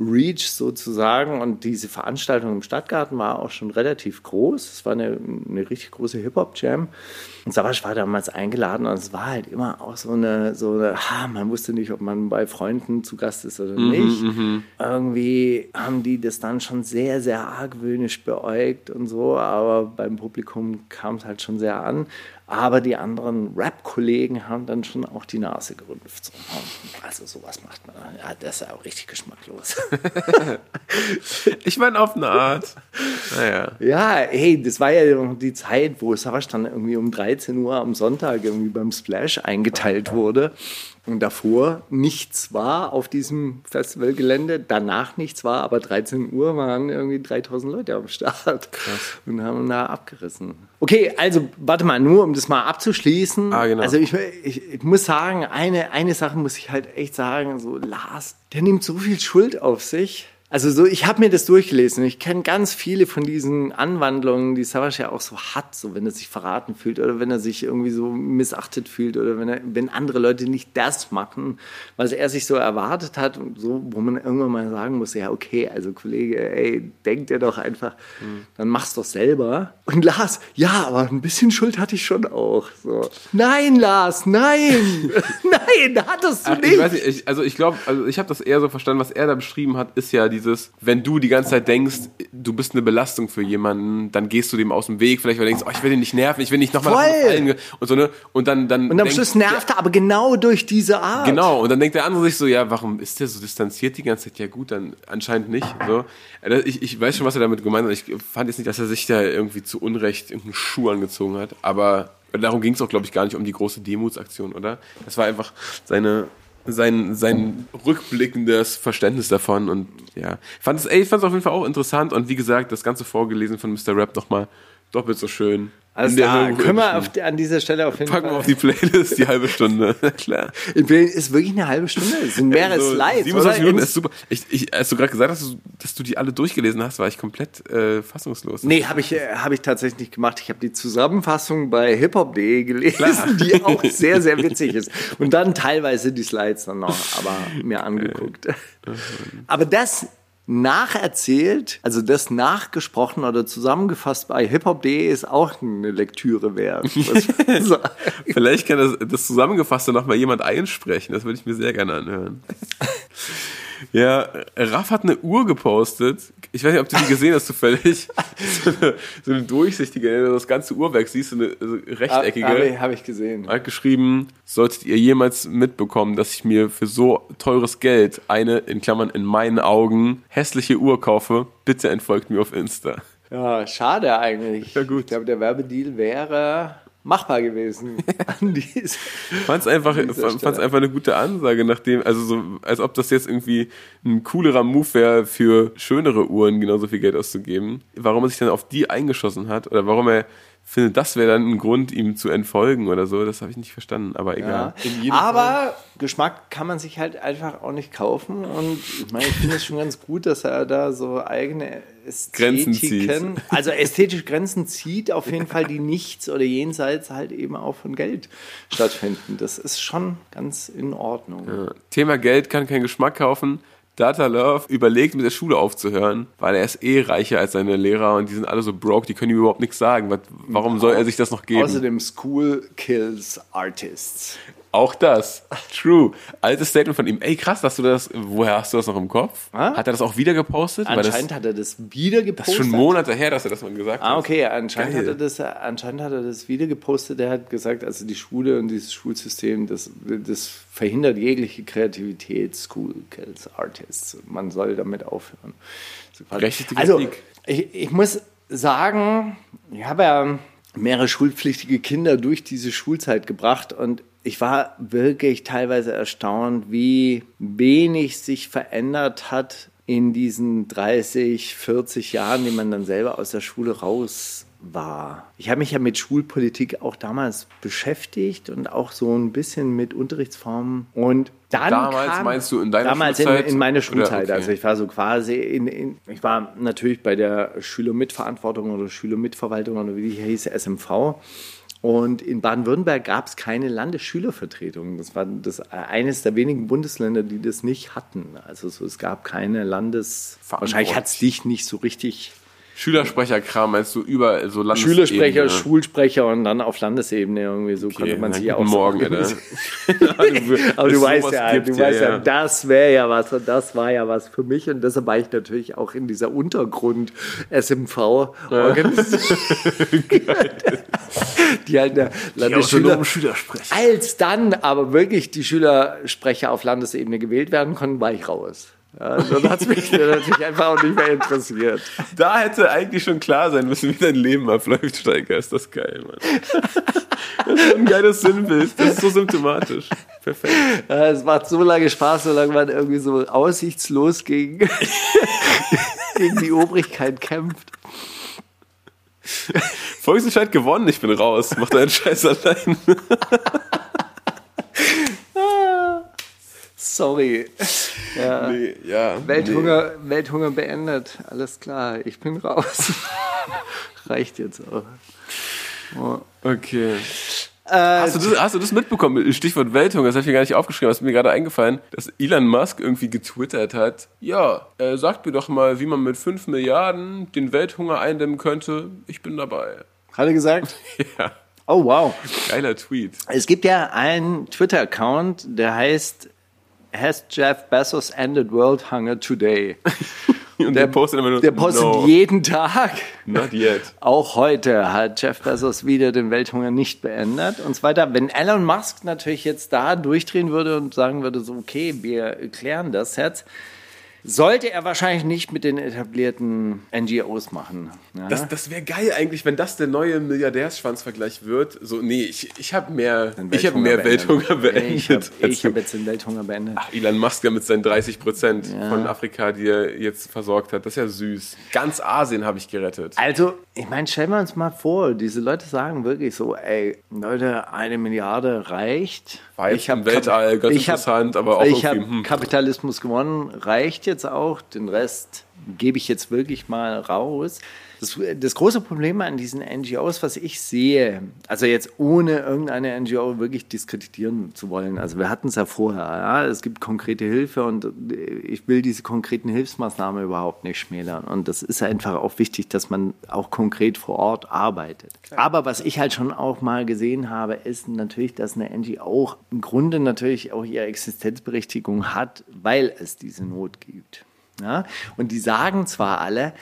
Reach sozusagen. Und diese Veranstaltung im Stadtgarten war auch schon relativ groß. Es war eine, eine richtig große Hip-Hop-Jam. Und Savasch war damals eingeladen und es war halt immer auch so eine, so eine, ha, man wusste nicht, ob man bei Freunden zu Gast ist oder nicht. Irgendwie haben die das dann schon sehr, sehr argwöhnisch beäugt und so, aber beim Publikum kam es halt schon sehr an. Aber die anderen Rap-Kollegen haben dann schon auch die Nase gerümpft. So, also sowas macht man. Ja, das ist ja auch richtig geschmacklos. Ich meine, auf eine Art. Naja. Ja, hey, das war ja noch die Zeit, wo Savage dann irgendwie um 13 Uhr am Sonntag irgendwie beim Splash eingeteilt wurde. Und davor nichts war auf diesem Festivalgelände, danach nichts war, aber 13 Uhr waren irgendwie 3000 Leute am Start und haben da abgerissen. Okay, also warte mal, nur um das mal abzuschließen. Ah, genau. Also ich, ich, ich muss sagen, eine, eine Sache muss ich halt echt sagen, so Lars, der nimmt so viel Schuld auf sich. Also so, ich habe mir das durchgelesen. Ich kenne ganz viele von diesen Anwandlungen, die Savage ja auch so hat, so wenn er sich verraten fühlt oder wenn er sich irgendwie so missachtet fühlt oder wenn er, wenn andere Leute nicht das machen, was er sich so erwartet hat und so, wo man irgendwann mal sagen muss, ja okay, also Kollege, ey, denk dir doch einfach, dann mach's doch selber. Und Lars, ja, aber ein bisschen Schuld hatte ich schon auch. So, nein, Lars, nein, nein, hattest du Ach, nicht. ich weiß nicht, ich, also ich glaube, also ich habe das eher so verstanden, was er da beschrieben hat, ist ja dieses, wenn du die ganze Zeit denkst, du bist eine Belastung für jemanden, dann gehst du dem aus dem Weg, vielleicht weil du denkst, oh, ich will den nicht nerven, ich will nicht nochmal und so ne und dann dann Und am denkt- Schluss nervt er aber genau durch diese Art. Genau, und dann denkt der andere sich so, ja, warum ist der so distanziert die ganze Zeit? Ja gut, dann anscheinend nicht. So. Also Ich, ich weiß schon, was er damit gemeint hat. Ich fand jetzt nicht, dass er sich da irgendwie zu Unrecht irgendeinen Schuh angezogen hat, aber darum ging es auch, glaube ich, gar nicht um die große Demutsaktion, oder? Das war einfach seine sein, sein rückblickendes Verständnis davon und ja, ich fand es, ey, ich fand es auf jeden Fall auch interessant und wie gesagt, das ganze vorgelesen von Mr. Rap nochmal doppelt so schön. Klar, Höhe- können wir auf, an dieser Stelle auf jeden packen wir Fall. auf die Playlist die halbe Stunde, klar. ist wirklich eine halbe Stunde. Es sind mehrere So Slides. 27 oder? Minuten ist super. Ich, ich, als du gerade gesagt hast, dass du, die alle durchgelesen hast, war ich komplett äh, fassungslos. Nee, habe ich, äh, hab ich tatsächlich nicht gemacht. Ich habe die Zusammenfassung bei hiphop.de gelesen, die auch sehr, sehr witzig ist. Und dann teilweise die Slides dann noch, aber mir angeguckt. Aber das nacherzählt, also das nachgesprochen oder zusammengefasst bei hiphop.de ist auch eine Lektüre wert. Vielleicht kann das, das Zusammengefasste nochmal jemand einsprechen. Das würde ich mir sehr gerne anhören. Ja, Raff hat eine Uhr gepostet. Ich weiß nicht, ob du die gesehen hast zufällig. So eine, so eine durchsichtige, wenn du das ganze Uhrwerk siehst, so eine so rechteckige. Habe ich, hab ich gesehen. hat geschrieben, solltet ihr jemals mitbekommen, dass ich mir für so teures Geld eine, in Klammern in meinen Augen, hässliche Uhr kaufe, bitte entfolgt mir auf Insta. Ja, schade eigentlich. Ja, gut. Ich glaube, der Werbedeal wäre machbar gewesen. An Fand's einfach, fand's einfach eine gute Ansage, nachdem, also so, als ob das jetzt irgendwie ein coolerer Move wäre, für schönere Uhren genauso viel Geld auszugeben. Warum er sich dann auf die eingeschossen hat oder warum er findet, das wäre dann ein Grund, ihm zu entfolgen oder so, das habe ich nicht verstanden, aber egal. Ja. In jedem Aber Geschmack kann man sich halt einfach auch nicht kaufen. Und ich meine, ich finde es schon ganz gut, dass er da so eigene Grenzen Ästhetiken, also ästhetische Grenzen zieht, auf jeden Fall, die nichts oder jenseits halt eben auch von Geld stattfinden. Das ist schon ganz in Ordnung. Ja. Thema Geld kann keinen Geschmack kaufen. Data Love überlegt, mit der Schule aufzuhören, weil er ist eh reicher als seine Lehrer und die sind alle so broke, die können ihm überhaupt nichts sagen. Warum soll er sich das noch geben? Außerdem School kills Artists. Auch das. True. Altes Statement von ihm. Ey, krass, hast du das, woher hast du das noch im Kopf? Ah? Hat er das auch wieder gepostet? Anscheinend das, hat er das wieder das gepostet. ist schon Monate her, dass er das mal gesagt hat. Ah, okay, anscheinend Geil. hat, er das, anscheinend hat er das wieder gepostet. Er hat gesagt, also die Schule und dieses Schulsystem, das, das verhindert jegliche Kreativität, School kills Artists. Man soll damit aufhören. Berechtigte also, ich, ich muss sagen, ich habe ja mehrere schulpflichtige Kinder durch diese Schulzeit gebracht und ich war wirklich teilweise erstaunt, wie wenig sich verändert hat in diesen 30, 40 Jahren, die man dann selber aus der Schule raus war. Ich habe mich ja mit Schulpolitik auch damals beschäftigt und auch so ein bisschen mit Unterrichtsformen. Und dann Damals kam, meinst du in deiner damals Schulzeit? In, in meiner Oder- Schulzeit. okay. Also ich war so quasi in, in, ich war natürlich bei der Schülermitverantwortung oder Schülermitverwaltung oder wie die hieß, SMV. Und in Baden-Württemberg gab es keine Landesschülervertretung. Das war das eines der wenigen Bundesländer, die das nicht hatten. Also so, es gab keine Landes... Wahrscheinlich hat es dich nicht so richtig... Schülersprecherkram meinst du über so Landes Schülersprecher, Schulsprecher und dann auf Landesebene irgendwie so konnte man sich ja auch so Morgen, organisieren. Alter. Aber du weißt ja, gibt, du ja, weißt ja, ja. das wäre ja was und das war ja was für mich und deshalb war ich natürlich auch in dieser Untergrund SMV Organisation, die halt der Landesschüler Schülersprecher. als dann aber wirklich die Schülersprecher auf Landesebene gewählt werden konnten, war ich raus. Ja, dann hat es mich natürlich einfach auch nicht mehr interessiert. Da hätte eigentlich schon klar sein müssen, wie dein Leben abläuft, Steiger. Ist das geil, Mann. Das ist so ein geiles Sinnbild. Das ist so symptomatisch. Perfekt. Ja, es macht so lange Spaß, solange man irgendwie so aussichtslos gegen, gegen die Obrigkeit kämpft. Volksentscheid gewonnen, ich bin raus. Mach deinen Scheiß allein. Sorry. Ja. Nee, ja. Welthunger, Welthunger beendet. Alles klar, ich bin raus. Reicht jetzt auch. Okay. hast, du das, hast du das mitbekommen? Stichwort Welthunger, das habe ich mir gar nicht aufgeschrieben, das ist mir gerade eingefallen, dass Elon Musk irgendwie getwittert hat. Ja, äh, sagt mir doch mal, wie man mit 5 Milliarden den Welthunger eindämmen könnte. Ich bin dabei. Hat er gesagt? Ja, Oh, wow. geiler Tweet. Es gibt ja einen Twitter-Account, der heißt Has Jeff Bezos ended world hunger today? Und der, postet immer nur, Der postet no, jeden Tag. not yet. Auch heute hat Jeff Bezos wieder den Welthunger nicht beendet und so weiter. Wenn Elon Musk natürlich jetzt da durchdrehen würde und sagen würde, so okay, wir klären das jetzt, sollte er wahrscheinlich nicht mit den etablierten NGOs machen. Ja? Das, das wäre geil eigentlich, wenn das der neue Milliardärsschwanzvergleich wird. So, nee, ich, ich habe mehr, ich hab mehr Welthunger beendet. Ich habe hab jetzt den Welthunger beendet. Ach, Elon Musk ja mit seinen 30 Prozent von Afrika, die er jetzt versorgt hat. Das ist ja süß. Ganz Asien habe ich gerettet. Also, ich meine, stellen wir uns mal vor, diese Leute sagen wirklich so, ey, Leute, eine Milliarde reicht. Jetzt Ich hab im Weltall ganz ich hab- interessant, aber auch Ich habe irgendwie, hm. Kapitalismus gewonnen, reicht jetzt auch. Den Rest gebe ich jetzt wirklich mal raus. Das, das große Problem an diesen NGOs, was ich sehe, also jetzt ohne irgendeine NGO wirklich diskreditieren zu wollen, also wir hatten es ja vorher, ja, es gibt konkrete Hilfe und ich will diese konkreten Hilfsmaßnahmen überhaupt nicht schmälern und das ist einfach auch wichtig, dass man auch konkret vor Ort arbeitet. Aber was ich halt schon auch mal gesehen habe, ist natürlich, dass eine NGO im Grunde natürlich auch ihre Existenzberechtigung hat, weil es diese Not gibt. Ja? Und die sagen zwar alle,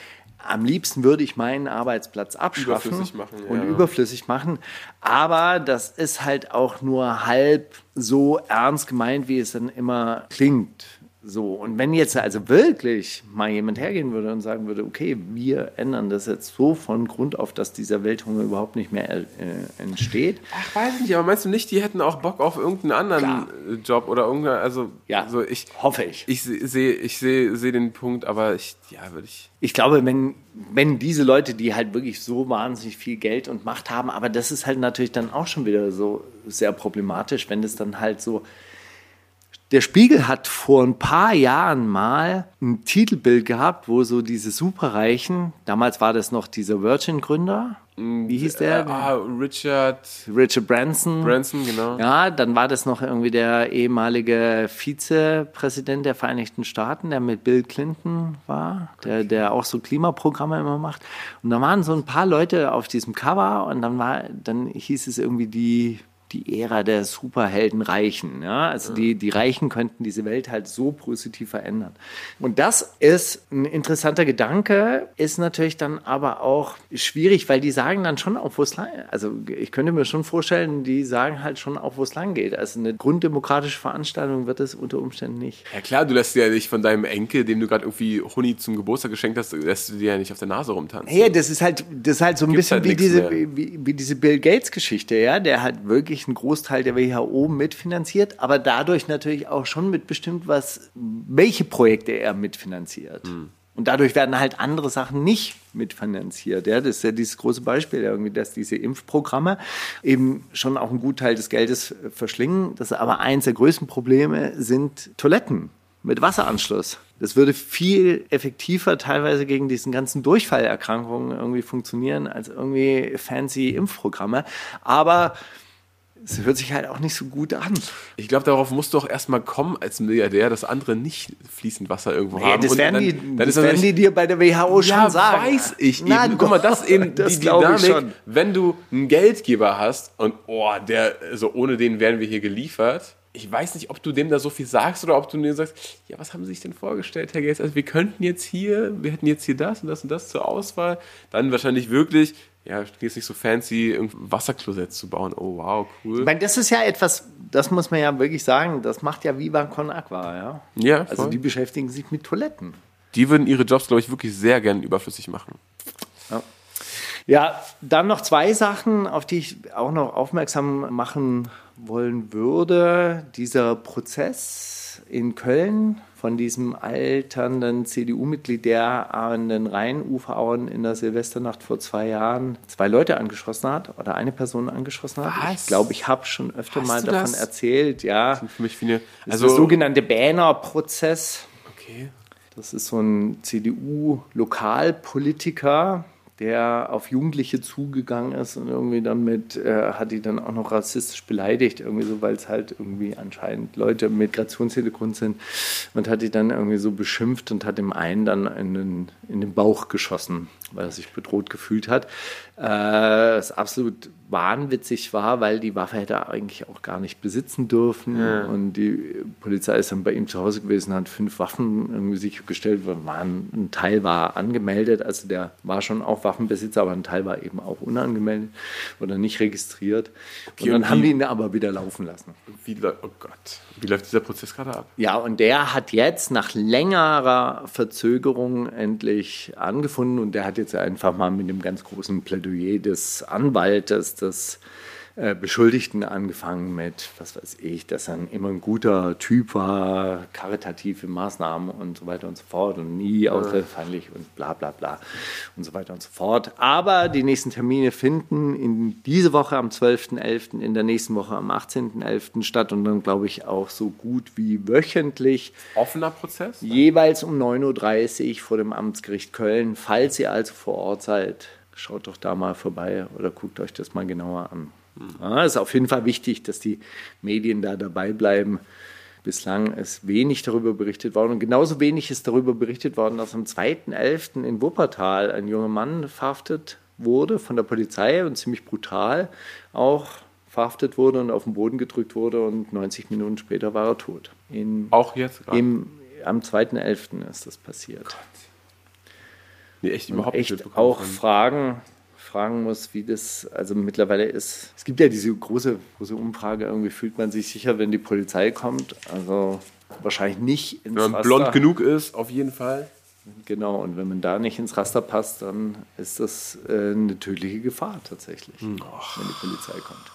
am liebsten würde ich meinen Arbeitsplatz abschaffen Überflüssig machen, ja. und überflüssig machen, aber das ist halt auch nur halb so ernst gemeint, wie es dann immer klingt. So, und wenn jetzt also wirklich mal jemand hergehen würde und sagen würde, okay, wir ändern das jetzt so von Grund auf, dass dieser Welthunger überhaupt nicht mehr äh, entsteht, Ach, weiß ich nicht, aber meinst du nicht, die hätten auch Bock auf irgendeinen anderen Klar. äh, Job oder irgendein, also, Ja. so ich, hoffe ich. ich sehe, ich sehe, sehe den Punkt, aber ich, ja, würde ich, Ich glaube, wenn, wenn diese Leute, die halt wirklich so wahnsinnig viel Geld und Macht haben, aber das ist halt natürlich dann auch schon wieder so sehr problematisch, wenn das dann halt so. Der Spiegel hat vor ein paar Jahren mal ein Titelbild gehabt, wo so diese Superreichen, damals war das noch dieser Virgin-Gründer, Wie hieß der? Äh, ah, Richard Richard Branson. Branson, genau. Ja, dann war das noch irgendwie der ehemalige Vizepräsident der Vereinigten Staaten, der mit Bill Clinton war, der, der auch so Klimaprogramme immer macht. Und da waren so ein paar Leute auf diesem Cover und dann war, dann hieß es irgendwie die die Ära der Superheldenreichen. Ja? Also die, die Reichen könnten diese Welt halt so positiv verändern. Und das ist ein interessanter Gedanke, ist natürlich dann aber auch schwierig, weil die sagen dann schon auch, wo es lang Also ich könnte mir schon vorstellen, die sagen halt schon auch, wo es lang geht. Also eine grunddemokratische Veranstaltung wird es unter Umständen nicht. Ja klar, du lässt dir ja nicht von deinem Enkel, dem du gerade irgendwie Huni zum Geburtstag geschenkt hast, lässt du dir ja nicht auf der Nase rumtanzen. Ja, das ist halt, das ist halt so ein Gibt's bisschen halt wie, diese, wie, wie diese Bill Gates-Geschichte, ja, der halt wirklich einen Großteil der WHO mitfinanziert, aber dadurch natürlich auch schon mitbestimmt, was, welche Projekte er mitfinanziert. Und dadurch werden halt andere Sachen nicht mitfinanziert. Ja, das ist ja dieses große Beispiel, irgendwie, dass diese Impfprogramme eben schon auch einen Gutteil des Geldes verschlingen. Das ist aber eins der größten Probleme sind Toiletten mit Wasseranschluss. Das würde viel effektiver teilweise gegen diesen ganzen Durchfallerkrankungen irgendwie funktionieren als irgendwie fancy Impfprogramme. Aber es hört sich halt auch nicht so gut an. Ich glaube, darauf musst du auch erstmal kommen als Milliardär, dass andere nicht fließend Wasser irgendwo Nee, haben. das werden, dann- die, dann das werden die dir bei der WHO schon ja, sagen. weiß ich Na, eben. Guck mal, das ist eben das die Dynamik, wenn du einen Geldgeber hast und oh, der, so ohne den wären wir hier geliefert. Ich weiß nicht, ob du dem da so viel sagst oder ob du dir sagst, ja, was haben Sie sich denn vorgestellt, Herr Gates? Also wir könnten jetzt hier, wir hätten jetzt hier das und das und das zur Auswahl. Dann wahrscheinlich wirklich, ja, jetzt nicht so fancy, irgendein Wasserklosett zu bauen. Oh, wow, cool. Ich meine, das ist ja etwas, das muss man ja wirklich sagen, das macht ja Viva Con Aqua, ja. Ja, Also voll. die beschäftigen sich mit Toiletten. Die würden ihre Jobs, glaube ich, wirklich sehr gern überflüssig machen. Ja, dann noch zwei Sachen, auf die ich auch noch aufmerksam machen wollen würde. Dieser Prozess in Köln von diesem alternden CDU-Mitglied, der an den Rheinuferauen in der Silvesternacht vor zwei Jahren zwei Leute angeschossen hat oder eine Person angeschossen hat. Was? Ich glaube, ich habe schon öfter Hast mal davon das? erzählt. Ja, Für mich viele, also der sogenannte Banner-Prozess. okay. Das ist so ein CDU-Lokalpolitiker, der auf Jugendliche zugegangen ist und irgendwie dann mit, äh, hat die dann auch noch rassistisch beleidigt, irgendwie so, weil es halt irgendwie anscheinend Leute mit Migrationshintergrund sind und hat die dann irgendwie so beschimpft und hat dem einen dann in den, in den Bauch geschossen, weil er sich bedroht gefühlt hat. Äh, was absolut wahnwitzig war, weil die Waffe hätte er eigentlich auch gar nicht besitzen dürfen und die Polizei ist dann bei ihm zu Hause gewesen, hat fünf Waffen irgendwie sichergestellt, waren, ein Teil war angemeldet, also der war schon auch Waffenbesitzer, aber ein Teil war eben auch unangemeldet oder nicht registriert. und dann und haben die ihn aber wieder laufen lassen. Wie, oh Gott. Wie läuft dieser Prozess gerade ab? Ja, und der hat jetzt nach längerer Verzögerung endlich angefunden und der hat jetzt einfach mal mit dem ganz großen Plädoyer des Anwaltes des äh, Beschuldigten angefangen mit, was weiß ich, dass er immer ein guter Typ war, karitative Maßnahmen und so weiter und so fort und nie ausländerfeindlich und bla bla bla und so weiter und so fort. Aber die nächsten Termine finden in diese Woche am 12.11., in der nächsten Woche am 18.11. statt und dann glaube ich auch so gut wie wöchentlich Offener Prozess? jeweils um 9.30 Uhr vor dem Amtsgericht Köln. Falls ihr also vor Ort seid, schaut doch da mal vorbei oder guckt euch das mal genauer an. Ja, ist auf jeden Fall wichtig, dass die Medien da dabei bleiben. Bislang ist wenig darüber berichtet worden und genauso wenig ist darüber berichtet worden, dass am 2.11. in Wuppertal ein junger Mann verhaftet wurde von der Polizei und ziemlich brutal auch verhaftet wurde und auf den Boden gedrückt wurde und 90 Minuten später war er tot. In, Auch jetzt gerade? im, am 2.11. ist das passiert. Nee, echt überhaupt nicht echt mitbekommen auch von- fragen, fragen muss, wie das also mittlerweile ist. Es gibt ja diese große, große Umfrage, irgendwie fühlt man sich sicher, wenn die Polizei kommt. Also wahrscheinlich nicht ins Wenn man Raster. blond genug ist, auf jeden Fall. Genau, und wenn man da nicht ins Raster passt, dann ist das äh, eine tödliche Gefahr tatsächlich, Hm. wenn die Polizei kommt.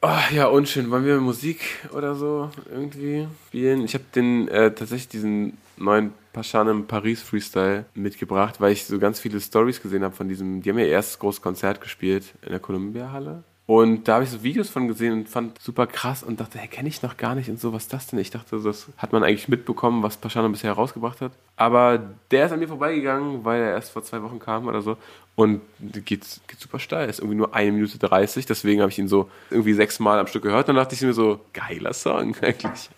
Ah, ja, unschön. Wollen wir Musik oder so irgendwie spielen? Ich habe den äh, tatsächlich diesen neuen Paschanem Paris Freestyle mitgebracht, weil ich so ganz viele Stories gesehen habe von diesem. Die haben ja erst großes Konzert gespielt in der Columbia Halle. Und da habe ich so Videos von gesehen und fand super krass und dachte, hey, kenne ich noch gar nicht und so, was ist das denn? Ich dachte, das hat man eigentlich mitbekommen, was Paschano bisher herausgebracht hat. Aber der ist an mir vorbeigegangen, weil er erst vor zwei Wochen kam oder so. Und geht, geht super steil. Ist irgendwie nur eine Minute 30. Deswegen habe ich ihn so irgendwie sechsmal am Stück gehört. Dann dachte ich mir so, geiler Song eigentlich.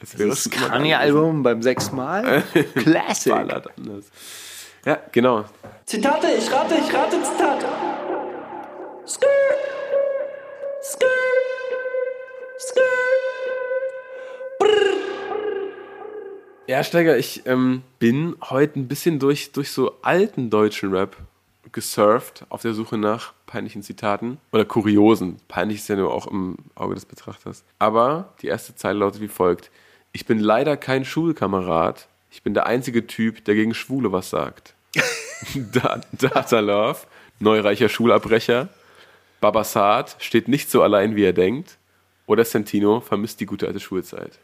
Das wäre Das Kanye-Album beim sechsten Mal. Classic. Ballert anders. Ja, genau. Zitate, ich rate, ich rate Zitate. Skrr. Skrr. Skrr. Ja, Steiger, ich ähm, bin heute ein bisschen durch, durch so alten deutschen Rap gesurft auf der Suche nach peinlichen Zitaten oder kuriosen. Peinlich ist ja nur auch im Auge des Betrachters. Aber die erste Zeile lautet wie folgt. Ich bin leider kein Schulkamerad. Ich bin der einzige Typ, der gegen Schwule was sagt. da Data Love, neureicher Schulabbrecher. Babasat steht nicht so allein, wie er denkt. Oder Santino vermisst die gute alte Schulzeit.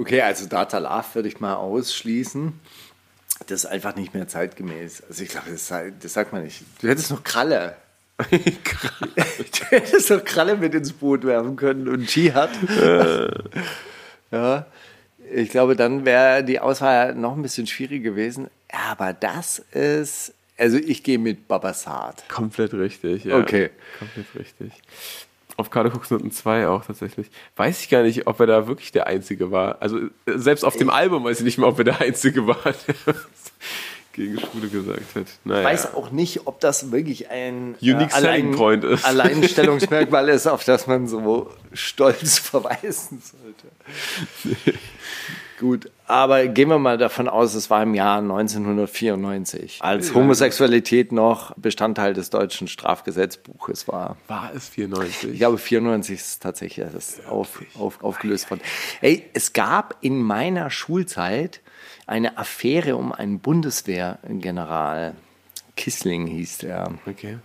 Okay, also Data Love würde ich mal ausschließen. Das ist einfach nicht mehr zeitgemäß. Also ich glaube, das, das sagt man nicht. Du hättest noch Kralle. du hättest noch Kralle mit ins Boot werfen können und Jihad. ja. Ich glaube, dann wäre die Auswahl noch ein bisschen schwierig gewesen. Aber das ist, also ich gehe mit Babasat. Komplett richtig, ja. Okay. Komplett richtig. Auf Karte Cooks Noten 2 auch tatsächlich. Weiß ich gar nicht, ob er da wirklich der Einzige war. Also äh, selbst auf dem Album weiß ich nicht mehr, ob er der Einzige war, gegen Schwule gesagt hat. Naja. Ich weiß auch nicht, ob das wirklich ein Unique selling point ist. Alleinstellungsmerkmal ist, auf das man so stolz verweisen sollte. Gut, aber gehen wir mal davon aus, es war im Jahr 1994, als Homosexualität noch Bestandteil des deutschen Strafgesetzbuches war. War es 94? Ich glaube, 94 ist tatsächlich das auf, auf, aufgelöst worden. Ey, es gab in meiner Schulzeit eine Affäre um einen Bundeswehrgeneral. Kissling hieß der. Okay.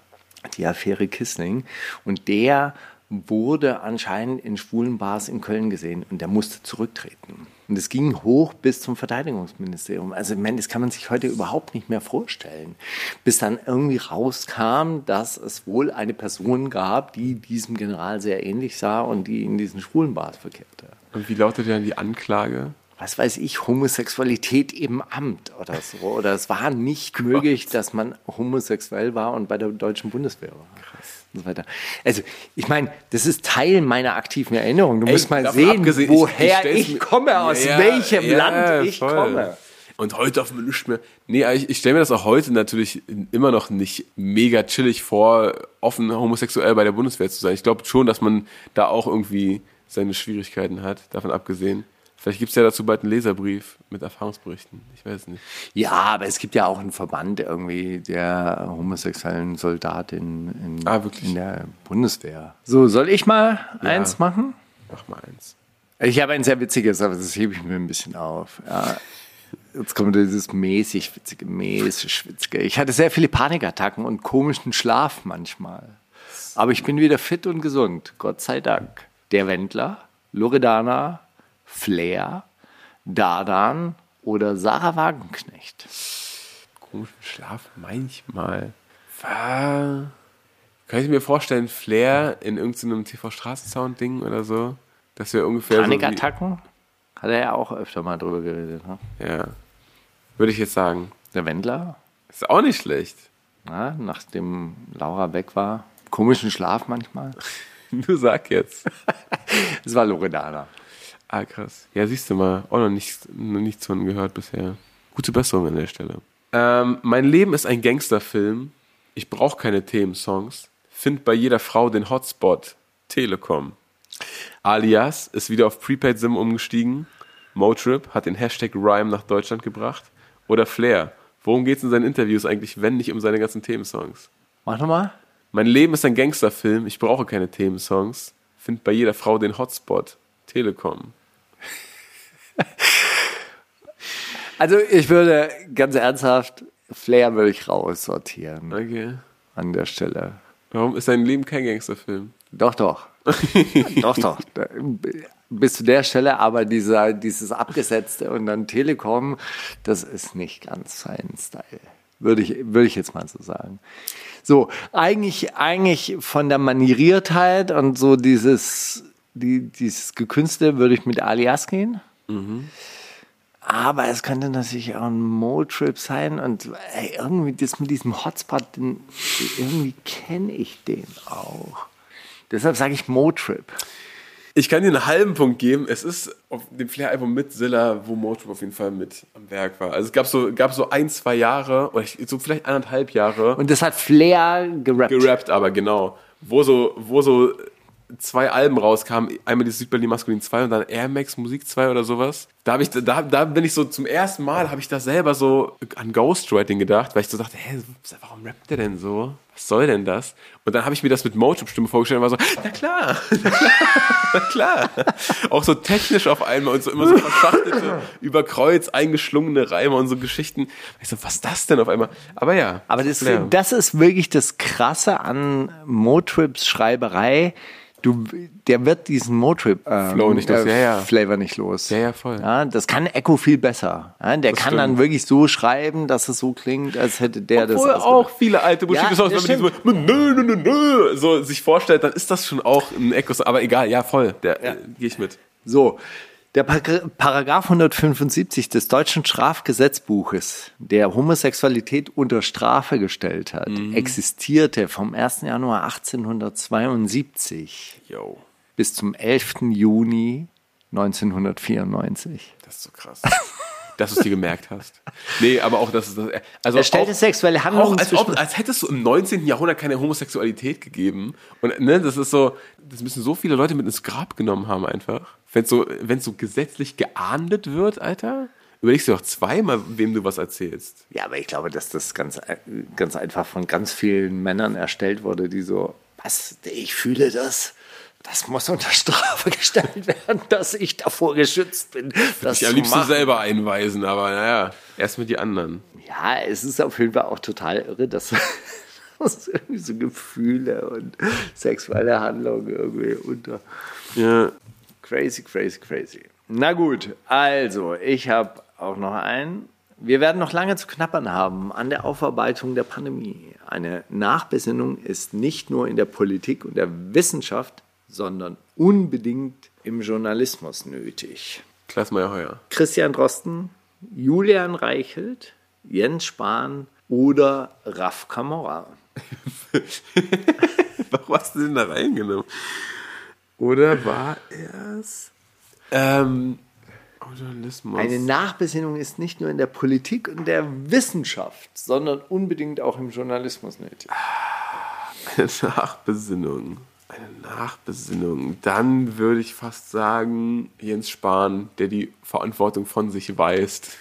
Die Affäre Kissling. Und der wurde anscheinend in schwulen Bars in Köln gesehen und der musste zurücktreten. Und es ging hoch bis zum Verteidigungsministerium. Also, meine, das kann man sich heute überhaupt nicht mehr vorstellen. Bis dann irgendwie rauskam, dass es wohl eine Person gab, die diesem General sehr ähnlich sah und die in diesen schwulen Bars verkehrte. Und wie lautet dann die Anklage? Was weiß ich, Homosexualität im Amt oder so. Oder es war nicht möglich, dass man homosexuell war und bei der deutschen Bundeswehr war. Krass. Und so weiter. Also, ich meine, das ist Teil meiner aktiven Erinnerung. Du Ey, musst mal sehen, ich- woher ich ich, mir- komme, aus Ja, welchem ja, Land ich voll. komme. Und heute darf man nicht mehr. Nee, ich, ich stelle mir das auch heute natürlich immer noch nicht mega chillig vor, offen homosexuell bei der Bundeswehr zu sein. Ich glaube schon, dass man da auch irgendwie seine Schwierigkeiten hat, davon abgesehen. Vielleicht gibt es ja dazu bald einen Leserbrief mit Erfahrungsberichten. Ich weiß es nicht. Ja, aber es gibt ja auch einen Verband irgendwie der homosexuellen Soldatin in, Ah, in der Bundeswehr. So, soll ich mal eins machen? Mach mal eins. Ich habe ein sehr witziges, aber das hebe ich mir ein bisschen auf. Ja. Jetzt kommt dieses mäßig witzige, mäßig witzige. Ich hatte sehr viele Panikattacken und komischen Schlaf manchmal. Aber ich bin wieder fit und gesund, Gott sei Dank. Der Wendler, Loredana, Flair, Dardan oder Sarah Wagenknecht. Komischen Schlaf manchmal. War- Kann ich mir vorstellen, Flair in irgendeinem TV-Straßensound-Ding oder so? Das wäre ungefähr so. Panikattacken? Hat er ja auch öfter mal drüber geredet. Ne? Ja. Würde ich jetzt sagen. Der Wendler, Ist auch nicht schlecht. na, nachdem Laura weg war, komischen Schlaf manchmal. Du sag jetzt. Es war Loredana. Ah, krass. Ja, siehst du mal, auch noch, nicht, noch nichts von gehört bisher. Gute Besserung an der Stelle. Ähm, mein Leben ist ein Gangsterfilm. Ich brauche keine Themensongs. Find bei jeder Frau den Hotspot. Telekom. Alias ist wieder auf Prepaid-SIM umgestiegen. Motrip hat den Hashtag Rhyme nach Deutschland gebracht. Oder Flair. Worum geht es in seinen Interviews eigentlich, wenn nicht um seine ganzen Themensongs? Mach nochmal. Mein Leben ist ein Gangsterfilm. Ich brauche keine Themensongs. Find bei jeder Frau den Hotspot. Telekom. Also ich würde ganz ernsthaft, Flair würde ich raussortieren Okay. an der Stelle. Warum ist dein Leben kein Gangsterfilm? Doch, doch. doch, doch. Bis zu der Stelle, aber dieser, dieses Abgesetzte und dann Telekom, das ist nicht ganz sein Style. Würde ich, würde ich jetzt mal so sagen. So, eigentlich, eigentlich von der Manieriertheit und so dieses, die, dieses Gekünste würde ich mit Alias gehen. Aber es könnte natürlich auch ein Mo-Trip sein und ey, irgendwie das mit diesem Hotspot, den, irgendwie kenne ich den auch. Deshalb sage ich Mo-Trip. Ich kann dir einen halben Punkt geben. Es ist auf dem Flair-Album mit Zilla, wo Motrip auf jeden Fall mit am Werk war. Also es gab so, gab so ein, zwei Jahre, oder so vielleicht anderthalb Jahre, Und das hat Flair gerappt. gerappt, aber genau. Wo so, wo so zwei Alben rauskamen, einmal die Südberlin Maskulin 2 und dann Air Max Musik 2 oder sowas. Da habe ich, da, da bin ich so zum ersten Mal, habe ich da selber so an Ghostwriting gedacht, weil ich so dachte, hä, warum rappt der denn so? Was soll denn das? Und dann habe ich mir das mit Motrip-Stimme vorgestellt und war so, na klar, na klar, na klar. Auch so technisch auf einmal und so immer so verschachtelte, über Kreuz eingeschlungene Reime und so Geschichten. Ich so, was ist das denn auf einmal? Aber ja. Aber das, das ist wirklich das Krasse an Motrips Schreiberei. Du, der wird diesen Motrip ähm, Flow nicht los. Ja, ja. Flavor nicht los. Ja, ja, voll. Ja, das kann Echo viel besser. Ja, der kann dann stimmt. wirklich so schreiben, dass es so klingt, als hätte der Obwohl das auch viele alte Ja, Bushido-Songs, das wenn man die so mit nö, nö, nö, nö, so sich vorstellt, dann ist das schon auch ein Echo. Aber egal, ja, voll. Der äh, gehe ich mit. So, der Par- Paragraph 175 des deutschen Strafgesetzbuches, der Homosexualität unter Strafe gestellt hat, existierte vom 1. Januar 1872 Yo, bis zum 11. Juni 1994. das ist so krass. Dass du es dir gemerkt hast. Nee, aber auch, dass es das. Also Er stellte sexuelle Handlungen als, ob, als hättest du im 19. Jahrhundert keine Homosexualität gegeben. Und ne, das ist so, das müssen so viele Leute mit ins Grab genommen haben einfach. Wenn es so, wenn's so gesetzlich geahndet wird, Alter, überlegst du doch zweimal, wem du was erzählst. Ja, aber ich glaube, dass das ganz, ganz einfach von ganz vielen Männern erstellt wurde, die so, was, ich fühle das. Das muss unter Strafe gestellt werden, dass ich davor geschützt bin. Das Ich am liebsten machen. selber einweisen, aber naja, erst mit die anderen. Ja, es ist auf jeden Fall auch total irre, dass, dass irgendwie so Gefühle und sexuelle Handlungen irgendwie unter. Ja. Crazy, crazy, crazy. Na gut, also ich habe auch noch einen. Wir werden noch lange zu knappern haben an der Aufarbeitung der Pandemie. Eine Nachbesinnung ist nicht nur in der Politik und der Wissenschaft, sondern unbedingt im Journalismus nötig. Klaas Meyer Heuer. Christian Drosten, Julian Reichelt, Jens Spahn oder Raf Kamora. Warum hast du den da reingenommen? Oder war er's? Ähm. Eine Nachbesinnung ist nicht nur in der Politik und der Wissenschaft, sondern unbedingt auch im Journalismus nötig. Eine Nachbesinnung. Eine Nachbesinnung. Dann würde ich fast sagen, Jens Spahn, der die Verantwortung von sich weist.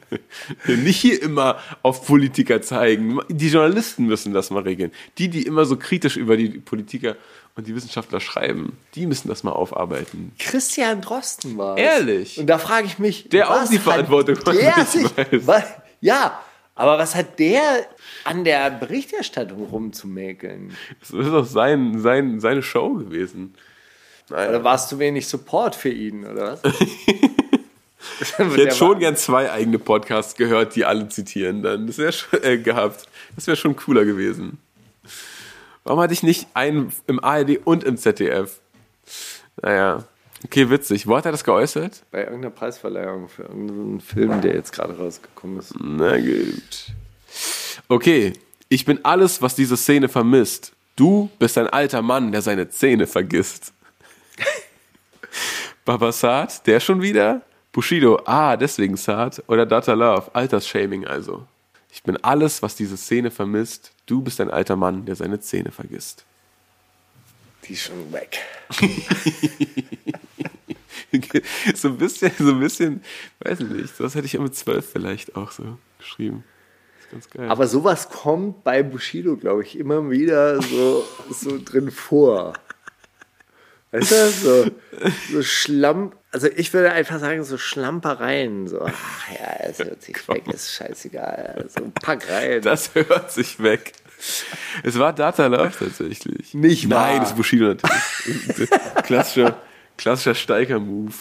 Nicht hier immer auf Politiker zeigen. Die Journalisten müssen das mal regeln. Die, die immer so kritisch über die Politiker und die Wissenschaftler schreiben, die müssen das mal aufarbeiten. Christian Drosten war. Ehrlich? Und da frage ich mich, Der auch die hat Verantwortung von der sich was, Ja, aber was hat der an der Berichterstattung rumzumäkeln? Das ist doch sein, sein, seine Show gewesen. Naja. Oder war es zu wenig Support für ihn, oder was? Ich hätte schon gern zwei eigene Podcasts gehört, die alle zitieren dann. Das wäre äh, gehabt. Das wäre schon cooler gewesen. Warum hatte ich nicht einen im ARD und im ZDF? Naja. Okay, witzig. Wo hat er das geäußert? Bei irgendeiner Preisverleihung für irgendeinen Film, der jetzt gerade rausgekommen ist. Na gut. Okay. Ich bin alles, was diese Szene vermisst. Du bist ein alter Mann, der seine Zähne vergisst. Babasat, der schon wieder? Bushido, ah, deswegen Saad. Oder Data Love, Altersshaming also. Ich bin alles, was diese Szene vermisst. Du bist ein alter Mann, der seine Zähne vergisst. Die ist schon weg. so ein bisschen, so ein bisschen, weiß ich nicht, das hätte ich ja mit zwölf vielleicht auch so geschrieben. Das ist ganz geil. Aber sowas kommt bei Bushido, glaube ich, immer wieder so, so drin vor. Weißt du, so, so Schlamm, also ich würde einfach sagen, so Schlampereien, so, ach ja, es hört sich weg, ist scheißegal, so pack rein. Das hört sich weg. Es war Data Love tatsächlich. Nicht wahr. Nein, das ist Bushido natürlich. klassischer, klassischer Steiger-Move.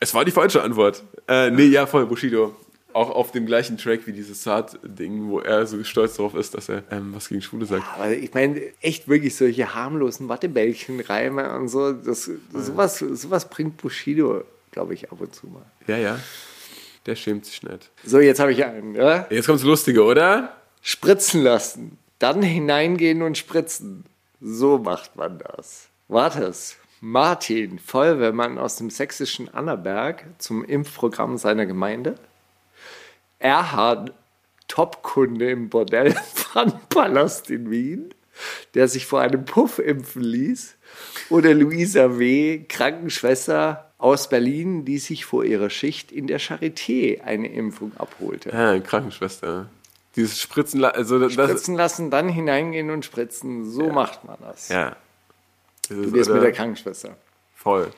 Es war die falsche Antwort. Äh, nee, ja, voll, Bushido. Auch auf dem gleichen Track wie dieses Saat-Ding, wo er so stolz darauf ist, dass er ähm, was gegen Schwule sagt. Aber ich meine, echt wirklich solche harmlosen Wattebällchenreime und so, das, sowas, sowas bringt Bushido, glaube ich, ab und zu mal. Ja, ja. Der schämt sich nicht. So, jetzt habe ich einen. Ja? Jetzt kommt's Lustige, oder? Spritzen lassen, dann hineingehen und spritzen. So macht man das. Wartes. Martin, Feuerwehrmann aus dem sächsischen Annaberg, zum Impfprogramm seiner Gemeinde. Erhard, Topkunde im Bordell Pfannenpalast in Wien, der sich vor einem Puff impfen ließ. Oder Luisa W., Krankenschwester aus Berlin, die sich vor ihrer Schicht in der Charité eine Impfung abholte. Ja, Krankenschwester. Dieses Spritzen, la- also das, Spritzen lassen, dann hineingehen und spritzen. So macht man das. ja. Das Du oder? mit der Krankenschwester. Voll.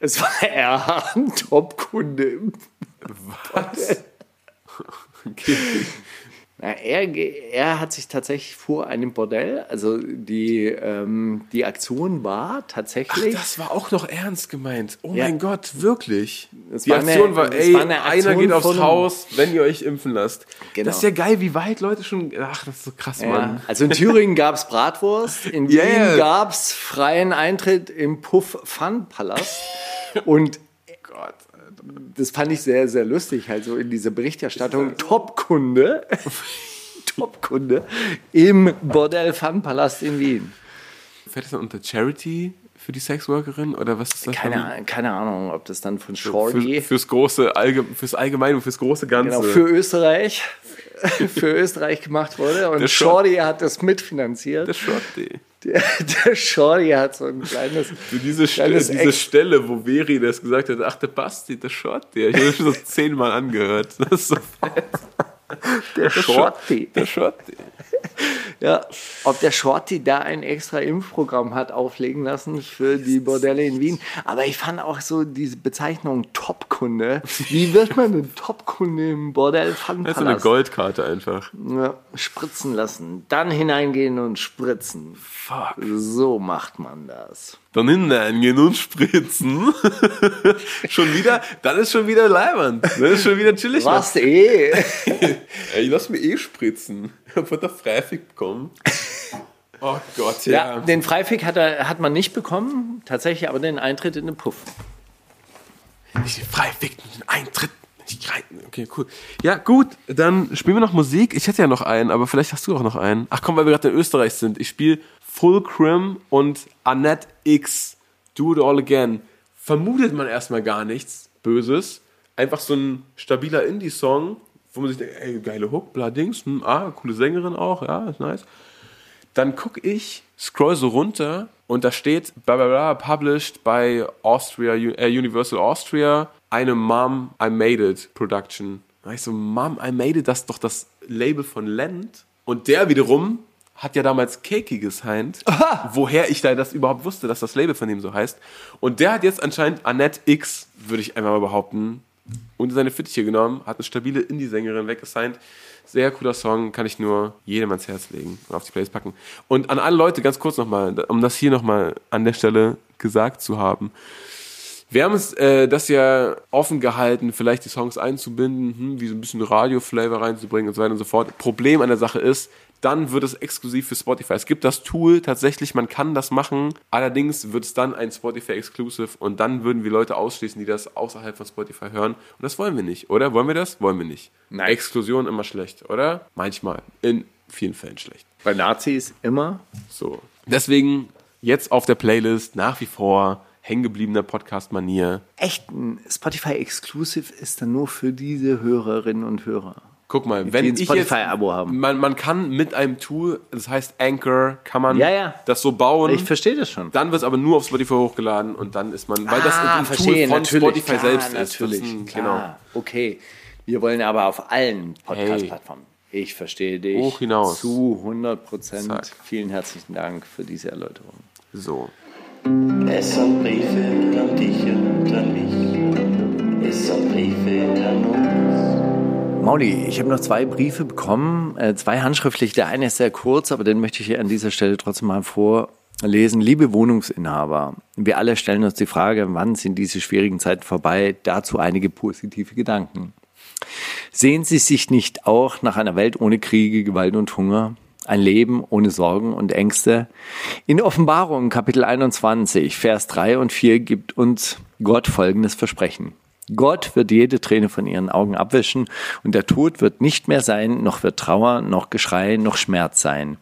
Es war Erhard, Topkunde im Was? Okay. Na, er, er hat sich tatsächlich vor einem Bordell, also die, ähm, die Aktion war Ach, tatsächlich. das war auch noch ernst gemeint. Oh Ja. mein Gott, wirklich. Es Die war eine- Aktion war, es ey, war eine Aktion einer geht aufs von Haus, wenn ihr euch impfen lasst. Genau. Das ist ja geil, wie weit Leute schon. Ach, das ist so krass, ja, Mann. also in Thüringen gab es Bratwurst, in Wien Yeah. gab es freien Eintritt im Puff Fun Palast. Und Gott. Das fand ich sehr, sehr lustig, halt so in dieser Berichterstattung. Topkunde, Topkunde im Bordell Fun Palast in Wien. Fällt das dann unter Charity für die Sexworkerin oder was ist das? Keine, dann? Keine Ahnung, ob das dann von Shorty. Für, fürs große, Allge fürs Allgemeine und fürs große Ganze. Genau, für Österreich, für Österreich gemacht wurde. Und Shorty hat das mitfinanziert. der Shorty. Der, der Shorty hat so ein kleines. Diese, Kleines diese Ex- Stelle, wo Veri das gesagt hat, ach, der Basti, der Shorty. Ich habe das schon so zehnmal angehört. Das ist so fett. Der Shorty. Der Shorty. Ja, ob der Shorty da ein extra Impfprogramm hat auflegen lassen für die Bordelle in Wien. Aber ich fand auch so diese Bezeichnung Topkunde. Wie wird man denn Topkunde im Bordell Fun Das ist so eine? Goldkarte einfach. Ja, spritzen lassen, dann hineingehen und spritzen. Fuck. So macht man das. Dann hineingehen und spritzen. schon wieder, dann ist schon wieder leibend. Dann ist schon wieder chillig. Was eh? Ey, lass mir eh spritzen. Ich hab heute Freifig bekommen. Oh Gott, ja. Ja, den Freifick hat, er, hat man nicht bekommen, tatsächlich aber den Eintritt in den Puff. Ich Freifig, den Eintritt. Okay, cool. Ja, gut, dann spielen wir noch Musik. Ich hätte ja noch einen, aber vielleicht hast du auch noch einen. Ach komm, weil wir gerade in Österreich sind. Ich spiele Fulcrum und Annette X. Do It All Again. Vermutet man erstmal gar nichts Böses. Einfach so ein stabiler Indie-Song, wo man sich denkt, ey, geile Hook, bla Dings, hm, ah, coole Sängerin auch, ja, ist nice. Dann gucke ich, scroll so runter und da steht, bla bla bla, published by Austria, äh, Universal Austria, eine Mom, I Made It Production. Da ich so, Mom, I Made It, das ist doch das Label von Lent. Und der wiederum hat ja damals Cakey gesigned, woher ich da das überhaupt wusste, dass das Label von ihm so heißt. Und der hat jetzt anscheinend Annette X, würde ich einfach mal behaupten, unter seine Fittiche genommen, hat eine stabile Indie-Sängerin weggesigned. Sehr cooler Song, kann ich nur jedem ans Herz legen und auf die Playlist packen. Und an alle Leute, ganz kurz nochmal, um das hier nochmal an der Stelle gesagt zu haben. Wir haben es äh, das ja offen gehalten, vielleicht die Songs einzubinden, hm, wie so ein bisschen Radio-Flavor reinzubringen und so weiter und so fort. Problem an der Sache ist, dann wird es exklusiv für Spotify. Es gibt das Tool tatsächlich, man kann das machen. Allerdings wird es dann ein Spotify Exclusive und dann würden wir Leute ausschließen, die das außerhalb von Spotify hören. Und das wollen wir nicht, oder? Wollen wir das? Wollen wir nicht. Nein. Exklusion immer schlecht, oder? Manchmal. In vielen Fällen schlecht. Bei Nazis immer. So. Deswegen jetzt auf der Playlist nach wie vor hängengebliebener Podcast-Manier. Echt ein Spotify Exclusive ist dann nur für diese Hörerinnen und Hörer. Guck mal, wenn ein ich jetzt, Spotify-Abo haben. Man, man kann mit einem Tool, das heißt Anchor, kann man Ja, ja. das so bauen. Ich verstehe das schon. dann wird es aber nur auf Spotify hochgeladen und dann ist man, weil das Ah, ein verstehe, Tool von natürlich, Spotify klar, selbst ist. Natürlich, Das ist ein- klar. Genau. Okay, wir wollen aber auf allen Podcast-Plattformen. Ich verstehe dich Hoch hinaus. zu 100 Prozent. Vielen herzlichen Dank für diese Erläuterung. So. Es sind Briefe an dich und an mich. Es sind Briefe an uns. Mauli, ich habe noch zwei Briefe bekommen, äh, zwei handschriftlich. Der eine ist sehr kurz, aber den möchte ich hier an dieser Stelle trotzdem mal vorlesen. Liebe Wohnungsinhaber, wir alle stellen uns die Frage, wann sind diese schwierigen Zeiten vorbei? Dazu einige positive Gedanken. Sehen Sie sich nicht auch nach einer Welt ohne Kriege, Gewalt und Hunger? Ein Leben ohne Sorgen und Ängste? In Offenbarung Kapitel 21, Vers 3 und 4 gibt uns Gott folgendes Versprechen. Gott wird jede Träne von ihren Augen abwischen und der Tod wird nicht mehr sein, noch wird Trauer, noch Geschrei, noch Schmerz sein.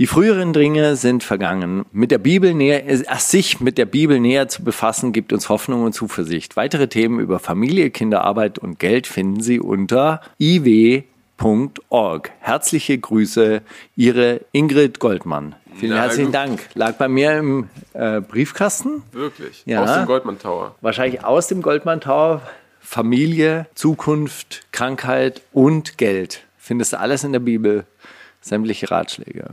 Die früheren Dinge sind vergangen. Mit der Bibel näher, äh, sich mit der Bibel näher zu befassen, gibt uns Hoffnung und Zuversicht. Weitere Themen über Familie, Kinderarbeit und Geld finden Sie unter iw.org. Herzliche Grüße, Ihre Ingrid Goldmann. Vielen Na herzlichen gut. Dank. Lag bei mir im äh, Briefkasten. Wirklich. Ja. Aus dem Goldman Tower. Wahrscheinlich aus dem Goldman Tower. Familie, Zukunft, Krankheit und Geld. Findest du alles in der Bibel. Sämtliche Ratschläge.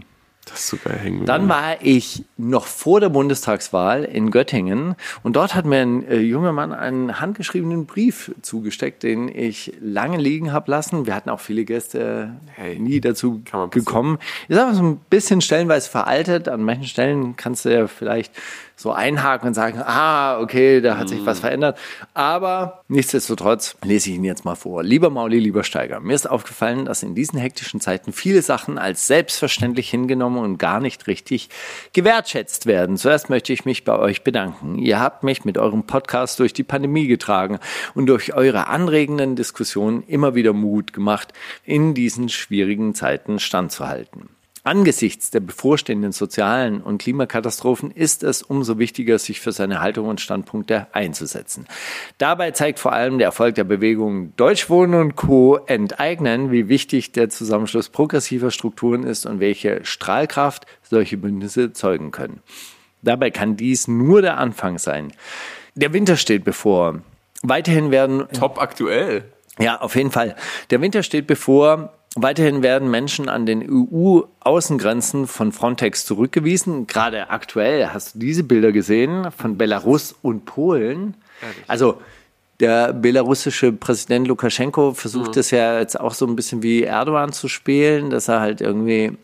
Das ist so geil hängen. Dann war ich noch vor der Bundestagswahl in Göttingen und dort hat mir ein äh, junger Mann einen handgeschriebenen Brief zugesteckt, den ich lange liegen habe lassen. Wir hatten auch viele Gäste, Hey, nie dazu gekommen. Ist aber so ein bisschen stellenweise veraltet. An manchen Stellen kannst du ja vielleicht so einhaken und sagen, ah, okay, da hat sich was verändert. Aber nichtsdestotrotz lese ich ihn jetzt mal vor. Lieber Mauli, lieber Steiger, mir ist aufgefallen, dass in diesen hektischen Zeiten viele Sachen als selbstverständlich hingenommen und gar nicht richtig gewertschätzt werden. Zuerst möchte ich mich bei euch bedanken. Ihr habt mich mit eurem Podcast durch die Pandemie getragen und durch eure anregenden Diskussionen immer wieder Mut gemacht, in diesen schwierigen Zeiten standzuhalten. Angesichts der bevorstehenden sozialen und Klimakatastrophen ist es umso wichtiger, sich für seine Haltung und Standpunkte einzusetzen. Dabei zeigt vor allem der Erfolg der Bewegung Deutschwohnen und Co. enteignen, wie wichtig der Zusammenschluss progressiver Strukturen ist und welche Strahlkraft solche Bündnisse zeugen können. Dabei kann dies nur der Anfang sein. Der Winter steht bevor. Weiterhin werden Top aktuell. ja, auf jeden Fall. Der Winter steht bevor. Weiterhin werden Menschen an den EU-Außengrenzen von Frontex zurückgewiesen. Gerade aktuell hast du diese Bilder gesehen von Belarus und Polen. Also der belarussische Präsident Lukaschenko versucht es ja jetzt auch so ein bisschen wie Erdogan zu spielen, dass er halt irgendwie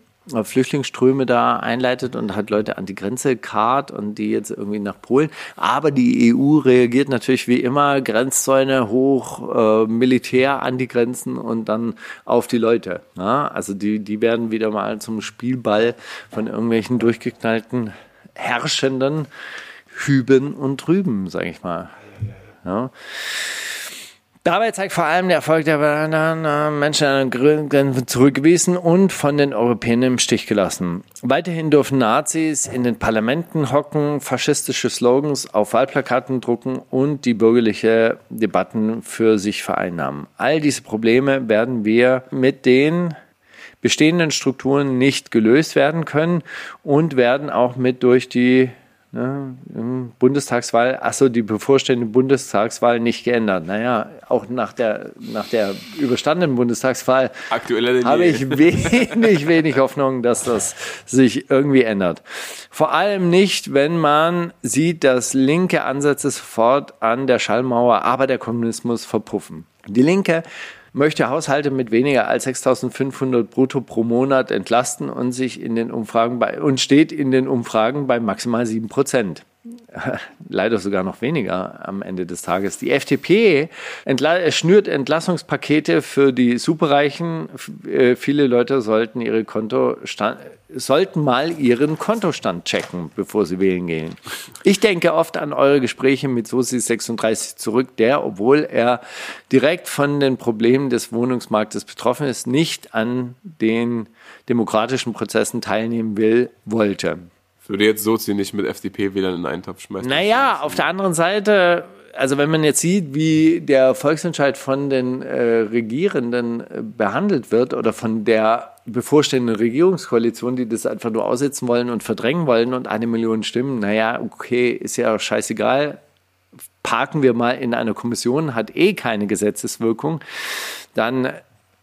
Flüchtlingsströme da einleitet und halt Leute an die Grenze karrt und die jetzt irgendwie nach Polen. Aber die EU reagiert natürlich wie immer, Grenzzäune hoch, äh, Militär an die Grenzen und dann auf die Leute. Ja? Also die, die werden wieder mal zum Spielball von irgendwelchen durchgeknallten Herrschenden Hüben und Drüben, sage ich mal. Ja. Dabei zeigt vor allem der Erfolg der Menschen an den Grenzen zurückgewiesen und von den Europäern im Stich gelassen. Weiterhin dürfen Nazis in den Parlamenten hocken, faschistische Slogans auf Wahlplakaten drucken und die bürgerliche Debatten für sich vereinnahmen. All diese Probleme werden wir mit den bestehenden Strukturen nicht gelöst werden können und werden auch mit durch die ne, Bundestagswahl, achso, die bevorstehende Bundestagswahl nicht geändert. Naja, auch nach der, nach der überstandenen Bundestagswahl habe ich wenig, wenig Hoffnung, dass das sich irgendwie ändert. Vor allem nicht, wenn man sieht, dass linke Ansätze sofort an der Schallmauer, aber der Kommunismus verpuffen. Die Linke möchte Haushalte mit weniger als 6.500 brutto pro Monat entlasten und sich in den Umfragen bei, und steht in den Umfragen bei maximal 7 Prozent. Leider sogar noch weniger am Ende des Tages. Die FDP entla schnürt Entlassungspakete für die Superreichen. F- äh, Viele Leute sollten ihre Kontostand, sollten mal ihren Kontostand checken, bevor sie wählen gehen. Ich denke oft an eure Gespräche mit Sosi 36 zurück, der, obwohl er direkt von den Problemen des Wohnungsmarktes betroffen ist, nicht an den demokratischen Prozessen teilnehmen will, wollte. Würde jetzt Sozi nicht mit FDP-Wählern in einen Topf schmeißen. Naja, auf der anderen Seite, also wenn man jetzt sieht, wie der Volksentscheid von den äh, Regierenden äh, behandelt wird oder von der bevorstehenden Regierungskoalition, die das einfach nur aussitzen wollen und verdrängen wollen und eine Million Stimmen, naja, okay, ist ja scheißegal. Parken wir mal in einer Kommission, hat eh keine Gesetzeswirkung, dann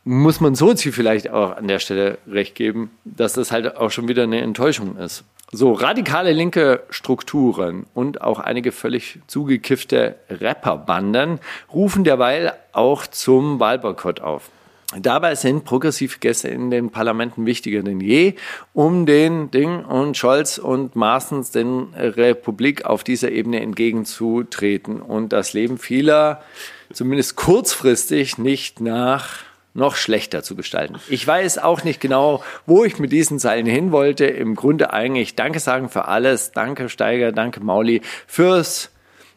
muss man Sozi vielleicht auch an der Stelle recht geben, dass das halt auch schon wieder eine Enttäuschung ist. So, radikale linke Strukturen und auch einige völlig zugekiffte Rapperbanden rufen derweil auch zum Wahlboykott auf. Dabei sind progressive Gäste in den Parlamenten wichtiger denn je, um den Ding und Scholz und Maaßens den Republik auf dieser Ebene entgegenzutreten und das Leben vieler zumindest kurzfristig nicht nach noch schlechter zu gestalten. Ich weiß auch nicht genau, wo ich mit diesen Zeilen hin wollte. Im Grunde eigentlich Danke sagen für alles. Danke Steiger, danke Mauli fürs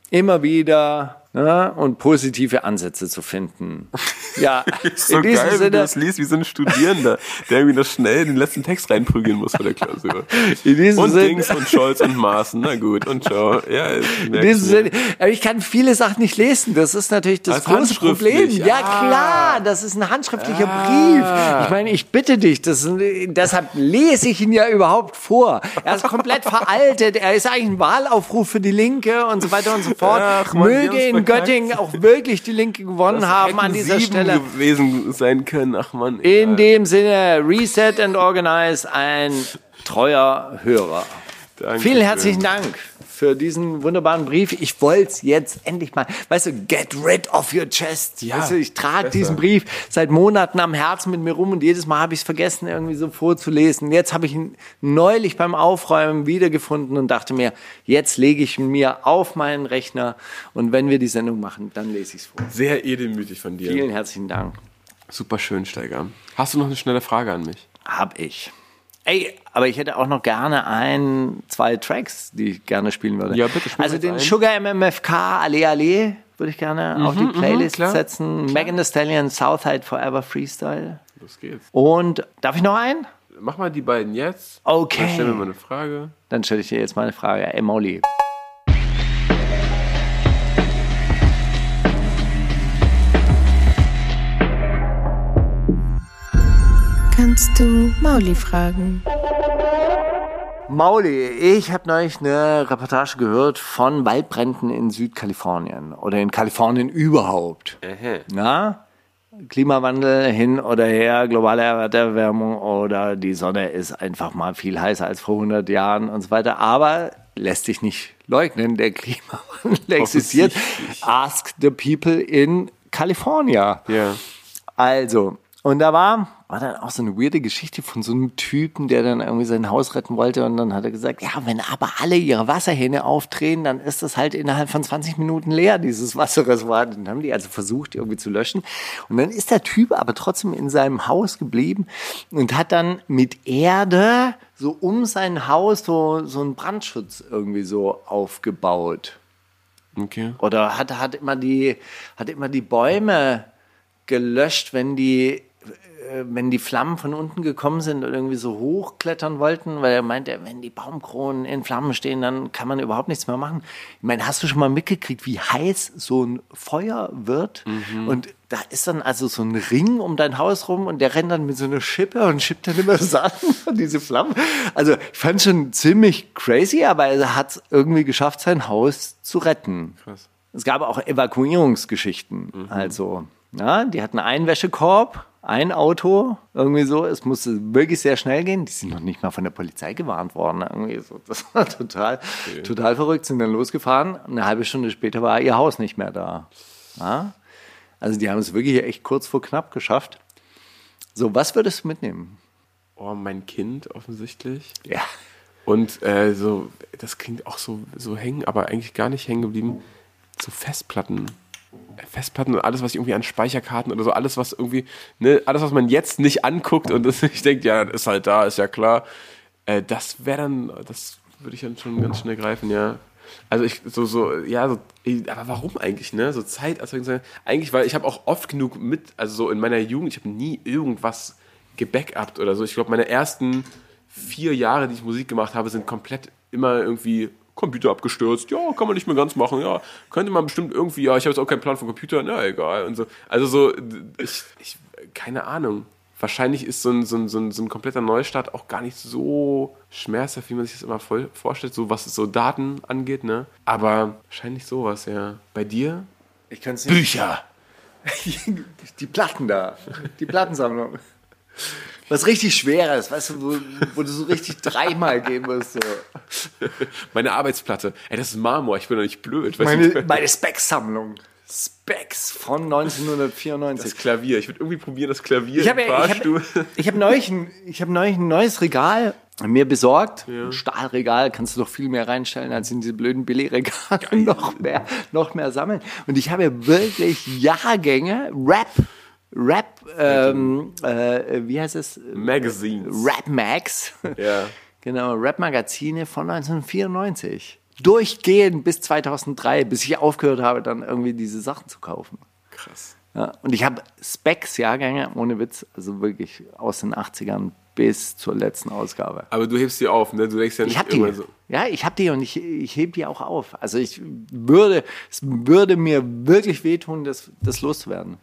immer wieder ne, und positive Ansätze zu finden. Ja, Ist so in diesem geil, wie du Sinne, das liest, wie so ein Studierender, der irgendwie noch schnell den letzten Text reinprügeln muss vor der Klausur. in diesem Und Sinne, Dings und Scholz und Maaßen, na gut, und ciao. Ja, In diesem. Sinne, aber ich kann viele Sachen nicht lesen. Das ist natürlich das Als große Problem. Ja, Ah. klar, das ist ein handschriftlicher Ah. Brief. Ich meine, ich bitte dich, das, deshalb lese ich ihn ja überhaupt vor. Er ist komplett veraltet. Er ist eigentlich ein Wahlaufruf für die Linke und so weiter und so fort. Ach, Mann, Möge haben's in. Göttingen auch wirklich die Linke gewonnen Das haben an dieser Stelle. gewesen sein können. Ach man. In dem Sinne, Reset and Organize, ein treuer Hörer. Danke Vielen schön. herzlichen Dank für diesen wunderbaren Brief. Ich wollte es jetzt endlich mal, weißt du, get rid of your chest. Ja, weißt du, ich trage besser. diesen Brief seit Monaten am Herzen mit mir rum und jedes Mal habe ich es vergessen, irgendwie so vorzulesen. Jetzt habe ich ihn neulich beim Aufräumen wiedergefunden und dachte mir, jetzt lege ich ihn mir auf meinen Rechner und wenn wir die Sendung machen, dann lese ich es vor. Sehr edelmütig von dir. Vielen herzlichen Dank. Super schön, Steiger. Hast du noch eine schnelle Frage an mich? Hab ich. Ey, aber ich hätte auch noch gerne ein, zwei Tracks, die ich gerne spielen würde. Ja, bitte, Also den ein. Sugar MMFK Ale Ale würde ich gerne auf die Playlist klar, setzen. Megan Thee Stallion Southside Forever Freestyle. Los geht's. Und darf ich noch einen? Mach mal die beiden jetzt. Okay. Dann stellen wir mal eine Frage. Dann stelle ich dir jetzt mal eine Frage. Ey, Molly. Kannst du Mauli fragen? Mauli, ich habe neulich eine Reportage gehört von Waldbränden in Südkalifornien oder in Kalifornien überhaupt. Na? Klimawandel hin oder her, globale Erderwärmung oder die Sonne ist einfach mal viel heißer als vor 100 Jahren und so weiter. Aber lässt sich nicht leugnen, der Klimawandel existiert. Ask the people in California. Ja. Also, und da war, war dann auch so eine weirde Geschichte von so einem Typen, der dann irgendwie sein Haus retten wollte und dann hat er gesagt, ja, wenn aber alle ihre Wasserhähne aufdrehen, dann ist das halt innerhalb von 20 Minuten leer, dieses Wasserreservoir. Dann haben die also versucht, irgendwie zu löschen. Und dann ist der Typ aber trotzdem in seinem Haus geblieben und hat dann mit Erde so um sein Haus so, so einen Brandschutz irgendwie so aufgebaut Okay. oder hat, hat immer die hat immer die Bäume gelöscht, wenn die wenn die Flammen von unten gekommen sind und irgendwie so hochklettern wollten, weil er meinte, wenn die Baumkronen in Flammen stehen, dann kann man überhaupt nichts mehr machen. Ich meine, hast du schon mal mitgekriegt, wie heiß so ein Feuer wird? Und da ist dann also so ein Ring um dein Haus rum und der rennt dann mit so einer Schippe und schippt dann immer Sand von diese Flammen. Also ich fand schon ziemlich crazy, aber er hat es irgendwie geschafft, sein Haus zu retten. Krass. Es gab auch Evakuierungsgeschichten. Also, ja, die hatten einen Wäschekorb, ein Auto, irgendwie so. Es musste wirklich sehr schnell gehen. Die sind noch nicht mal von der Polizei gewarnt worden. Irgendwie so. Das war total, total verrückt. Sind dann losgefahren. Eine halbe Stunde später war ihr Haus nicht mehr da. Ja? Also, die haben es wirklich echt kurz vor knapp geschafft. So, was würdest du mitnehmen? Oh, mein Kind offensichtlich. Ja. Und äh, so, das klingt auch so, so hängen, aber eigentlich gar nicht hängen geblieben. So Festplatten. Festplatten und alles, was ich irgendwie an Speicherkarten oder so, alles, was irgendwie, ne, alles, was man jetzt nicht anguckt und das nicht denkt, ja, ist halt da, ist ja klar. Äh, das wäre dann, das würde ich dann schon ganz schnell greifen, ja. Also ich, so, so, ja, so, aber warum eigentlich, ne? So Zeit, also eigentlich, weil ich habe auch oft genug mit, also so in meiner Jugend, ich habe nie irgendwas gebackupt oder so. Ich glaube, meine ersten vier Jahre, die ich Musik gemacht habe, sind komplett immer irgendwie Computer abgestürzt. Ja, kann man nicht mehr ganz machen. Ja, könnte man bestimmt irgendwie. Ja, ich habe jetzt auch keinen Plan vom Computer. Na, egal. Und so. Also so, ich, ich, keine Ahnung. Wahrscheinlich ist so ein, so, ein, so, ein, so ein kompletter Neustart auch gar nicht so schmerzhaft, wie man sich das immer voll vorstellt, so was so Daten angeht, ne? Aber wahrscheinlich sowas, ja. Bei dir? Ich kann es nicht. Bücher. Die Platten da. Die Plattensammlung. Was richtig Schweres, weißt du, wo, wo du so richtig dreimal gehen musst. So. Meine Arbeitsplatte. Ey, das ist Marmor, ich bin doch nicht blöd. Meine, meine Specs-Sammlung. Specs von 1994. Das Klavier. Ich würde irgendwie probieren, das Klavier Ich habe im ich Fahrstuhl. hab, ich hab neulich, ein, ich hab neulich ein neues Regal mir besorgt. Ein Stahlregal kannst du doch viel mehr reinstellen als in diese blöden Billigregale noch mehr, noch mehr sammeln. Und ich habe wirklich Jahrgänge Rap, Rap, ähm, äh, wie heißt es? Magazines. Rap Max. Ja. Genau, Rap-Magazine von 1994. Durchgehend bis 2003, bis ich aufgehört habe, dann irgendwie diese Sachen zu kaufen. Krass. Ja, und ich habe Specs-Jahrgänge, ohne Witz, also wirklich aus den 80ern bis zur letzten Ausgabe. Aber du hebst die auf, ne? Du denkst ja nicht Ich habe die. so. Ja, ich habe die und ich, ich hebe die auch auf. Also ich würde, es würde mir wirklich wehtun, das, das loszuwerden.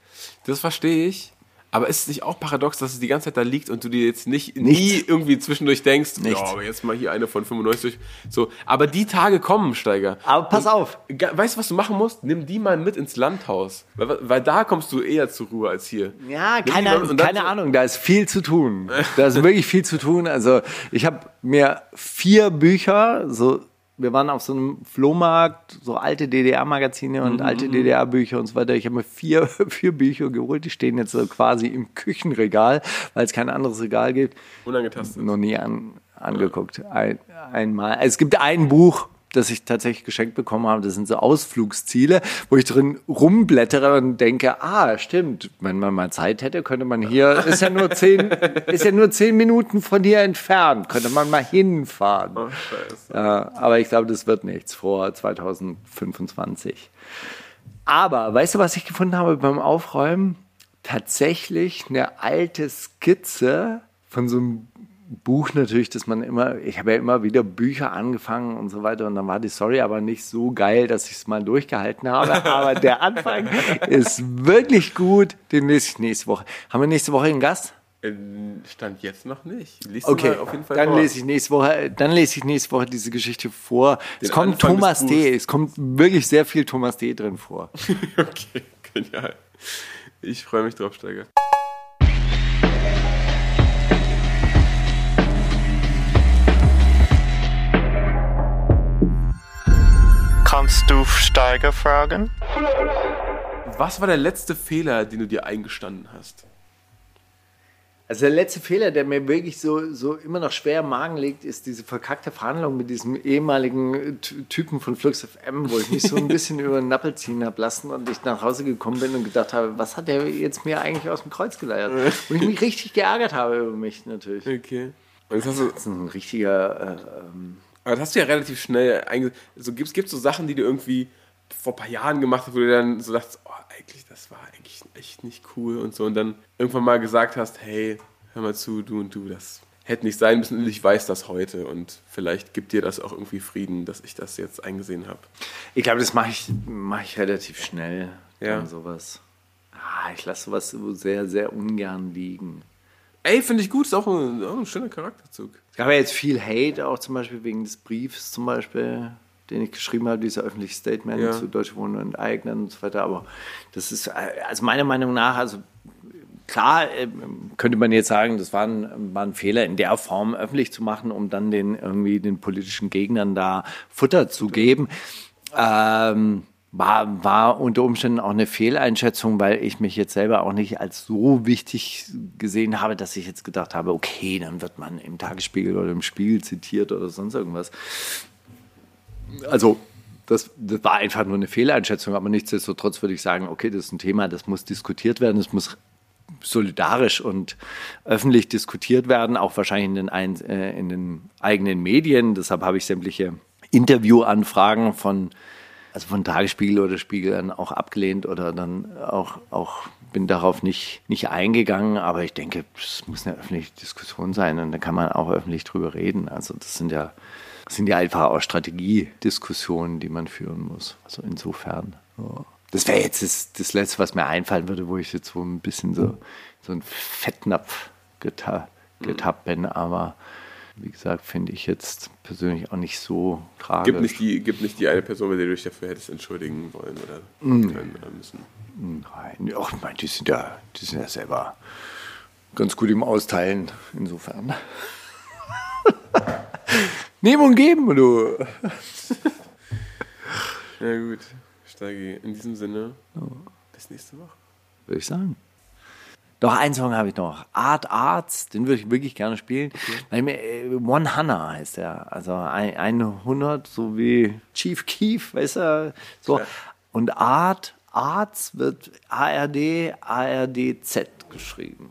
Das verstehe ich. Aber ist es nicht auch paradox, dass es die ganze Zeit da liegt und du dir jetzt nicht nie Nichts. irgendwie zwischendurch denkst, Nichts. ja, aber jetzt mal hier eine von 95. So, aber die Tage kommen, Steiger. Aber pass Und auf. Weißt du, was du machen musst? Nimm die mal mit ins Landhaus. Weil, weil da kommst du eher zur Ruhe als hier. Ja, Nimm keine, mal- keine so- Ahnung, da ist viel zu tun. Da ist wirklich viel zu tun. Also ich habe mir vier Bücher, so wir waren auf so einem Flohmarkt, so alte DDR-Magazine und Mhm. alte DDR-Bücher und so weiter. Ich habe mir vier, vier Bücher geholt, die stehen jetzt so quasi im Küchenregal, weil es kein anderes Regal gibt. Unangetastet. Noch nie an, angeguckt. Ein, einmal. Es gibt ein Buch, das ich tatsächlich geschenkt bekommen habe. Das sind so Ausflugsziele, wo ich drin rumblättere und denke, ah, stimmt, wenn man mal Zeit hätte, könnte man hier, ist ja nur zehn, ist ja nur zehn Minuten von hier entfernt, könnte man mal hinfahren. Oh. Ja, aber ich glaube, das wird nichts vor 2025. Aber weißt du, was ich gefunden habe beim Aufräumen? Tatsächlich eine alte Skizze von so einem Buch natürlich, dass man immer, ich habe ja immer wieder Bücher angefangen und so weiter und dann war die Story aber nicht so geil, dass ich es mal durchgehalten habe. Aber der Anfang ist wirklich gut. Den lese ich nächste Woche. Haben wir nächste Woche einen Gast? Äh, Stand jetzt noch nicht. Lies Okay, auf jeden Fall dann vor. lese ich nächste Woche, dann lese ich nächste Woche diese Geschichte vor. es kommt Anfang Thomas. D. Es kommt wirklich sehr viel Thomas D. drin vor. Okay, genial. Ich freue mich drauf, Steiger. Kannst du Steiger fragen? Was war der letzte Fehler, den du dir eingestanden hast? Also der letzte Fehler, der mir wirklich so, so immer noch schwer im Magen liegt, ist diese verkackte Verhandlung mit diesem ehemaligen Ty- Typen von Flux FM, wo ich mich so ein bisschen über den Nappel ziehen habe lassen und ich nach Hause gekommen bin und gedacht habe, was hat der jetzt mir eigentlich aus dem Kreuz geleiert? Und ich mich richtig geärgert habe über mich natürlich. Okay. Und Das ist ein richtiger, äh, ähm, aber das hast du ja relativ schnell einge... So, gibt es so Sachen, die du irgendwie vor ein paar Jahren gemacht hast, wo du dann so dachtest, oh, eigentlich, das war eigentlich echt nicht cool und so. Und dann irgendwann mal gesagt hast, hey, hör mal zu, du und du, das hätte nicht sein müssen und ich weiß das heute. Und vielleicht gibt dir das auch irgendwie Frieden, dass ich das jetzt eingesehen habe. ich glaube, das mache ich, mach ich relativ schnell. Ja. Sowas. Ah, ich lasse sowas so sehr, sehr ungern liegen. Ey, finde ich gut, ist auch ein, auch ein schöner Charakterzug. Es gab ja jetzt viel Hate, auch zum Beispiel wegen des Briefs zum Beispiel, den ich geschrieben habe, dieser öffentliche Statement Ja. zu Deutsche Wohnen und Eignen und so weiter. Aber das ist, also meiner Meinung nach, also klar äh, könnte man jetzt sagen, das war ein, war ein Fehler, in der Form öffentlich zu machen, um dann den irgendwie den politischen Gegnern da Futter zu geben. Ähm, war, war unter Umständen auch eine Fehleinschätzung, weil ich mich jetzt selber auch nicht als so wichtig gesehen habe, dass ich jetzt gedacht habe, okay, dann wird man im Tagesspiegel oder im Spiegel zitiert oder sonst irgendwas. Also das, das war einfach nur eine Fehleinschätzung, aber nichtsdestotrotz würde ich sagen, okay, das ist ein Thema, das muss diskutiert werden, das muss solidarisch und öffentlich diskutiert werden, auch wahrscheinlich in den, ein, äh, in den eigenen Medien. Deshalb habe ich sämtliche Interviewanfragen von, also von Tagesspiegel oder Spiegel dann auch abgelehnt oder dann auch, auch bin darauf nicht, nicht eingegangen. Aber ich denke, es muss eine öffentliche Diskussion sein und da kann man auch öffentlich drüber reden. Also das sind ja, das sind ja einfach auch Strategiediskussionen, die man führen muss. Also insofern. Ja. Das wäre jetzt das, das Letzte, was mir einfallen würde, wo ich jetzt so ein bisschen so, so ein Fettnapf geta getappt bin. Aber wie gesagt, finde ich jetzt persönlich auch nicht so tragisch. Gibt nicht, die, gibt nicht die eine Person, bei der du dich dafür hättest entschuldigen wollen oder können oder müssen. Nein, ach, ich meine, die sind ja, die sind ja selber ganz gut im Austeilen, insofern. Nehmen und geben, du. Ja gut, Steigi. In diesem Sinne, bis nächste Woche. Würde ich sagen. Doch, einen Song habe ich noch. Art Arts, den würde ich wirklich gerne spielen. Mir, äh, One Hannah heißt der. Also ein, 100, so wie Chief Keef, weißt du? So. Und Art, Arts wird ARD, ARDZ geschrieben.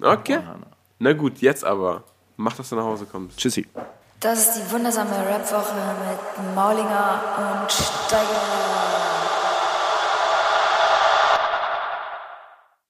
Okay. Na gut, jetzt aber. Mach, dass du nach Hause kommst. Tschüssi. Das ist die wundersame Rap-Woche mit Maulinger und Steiger.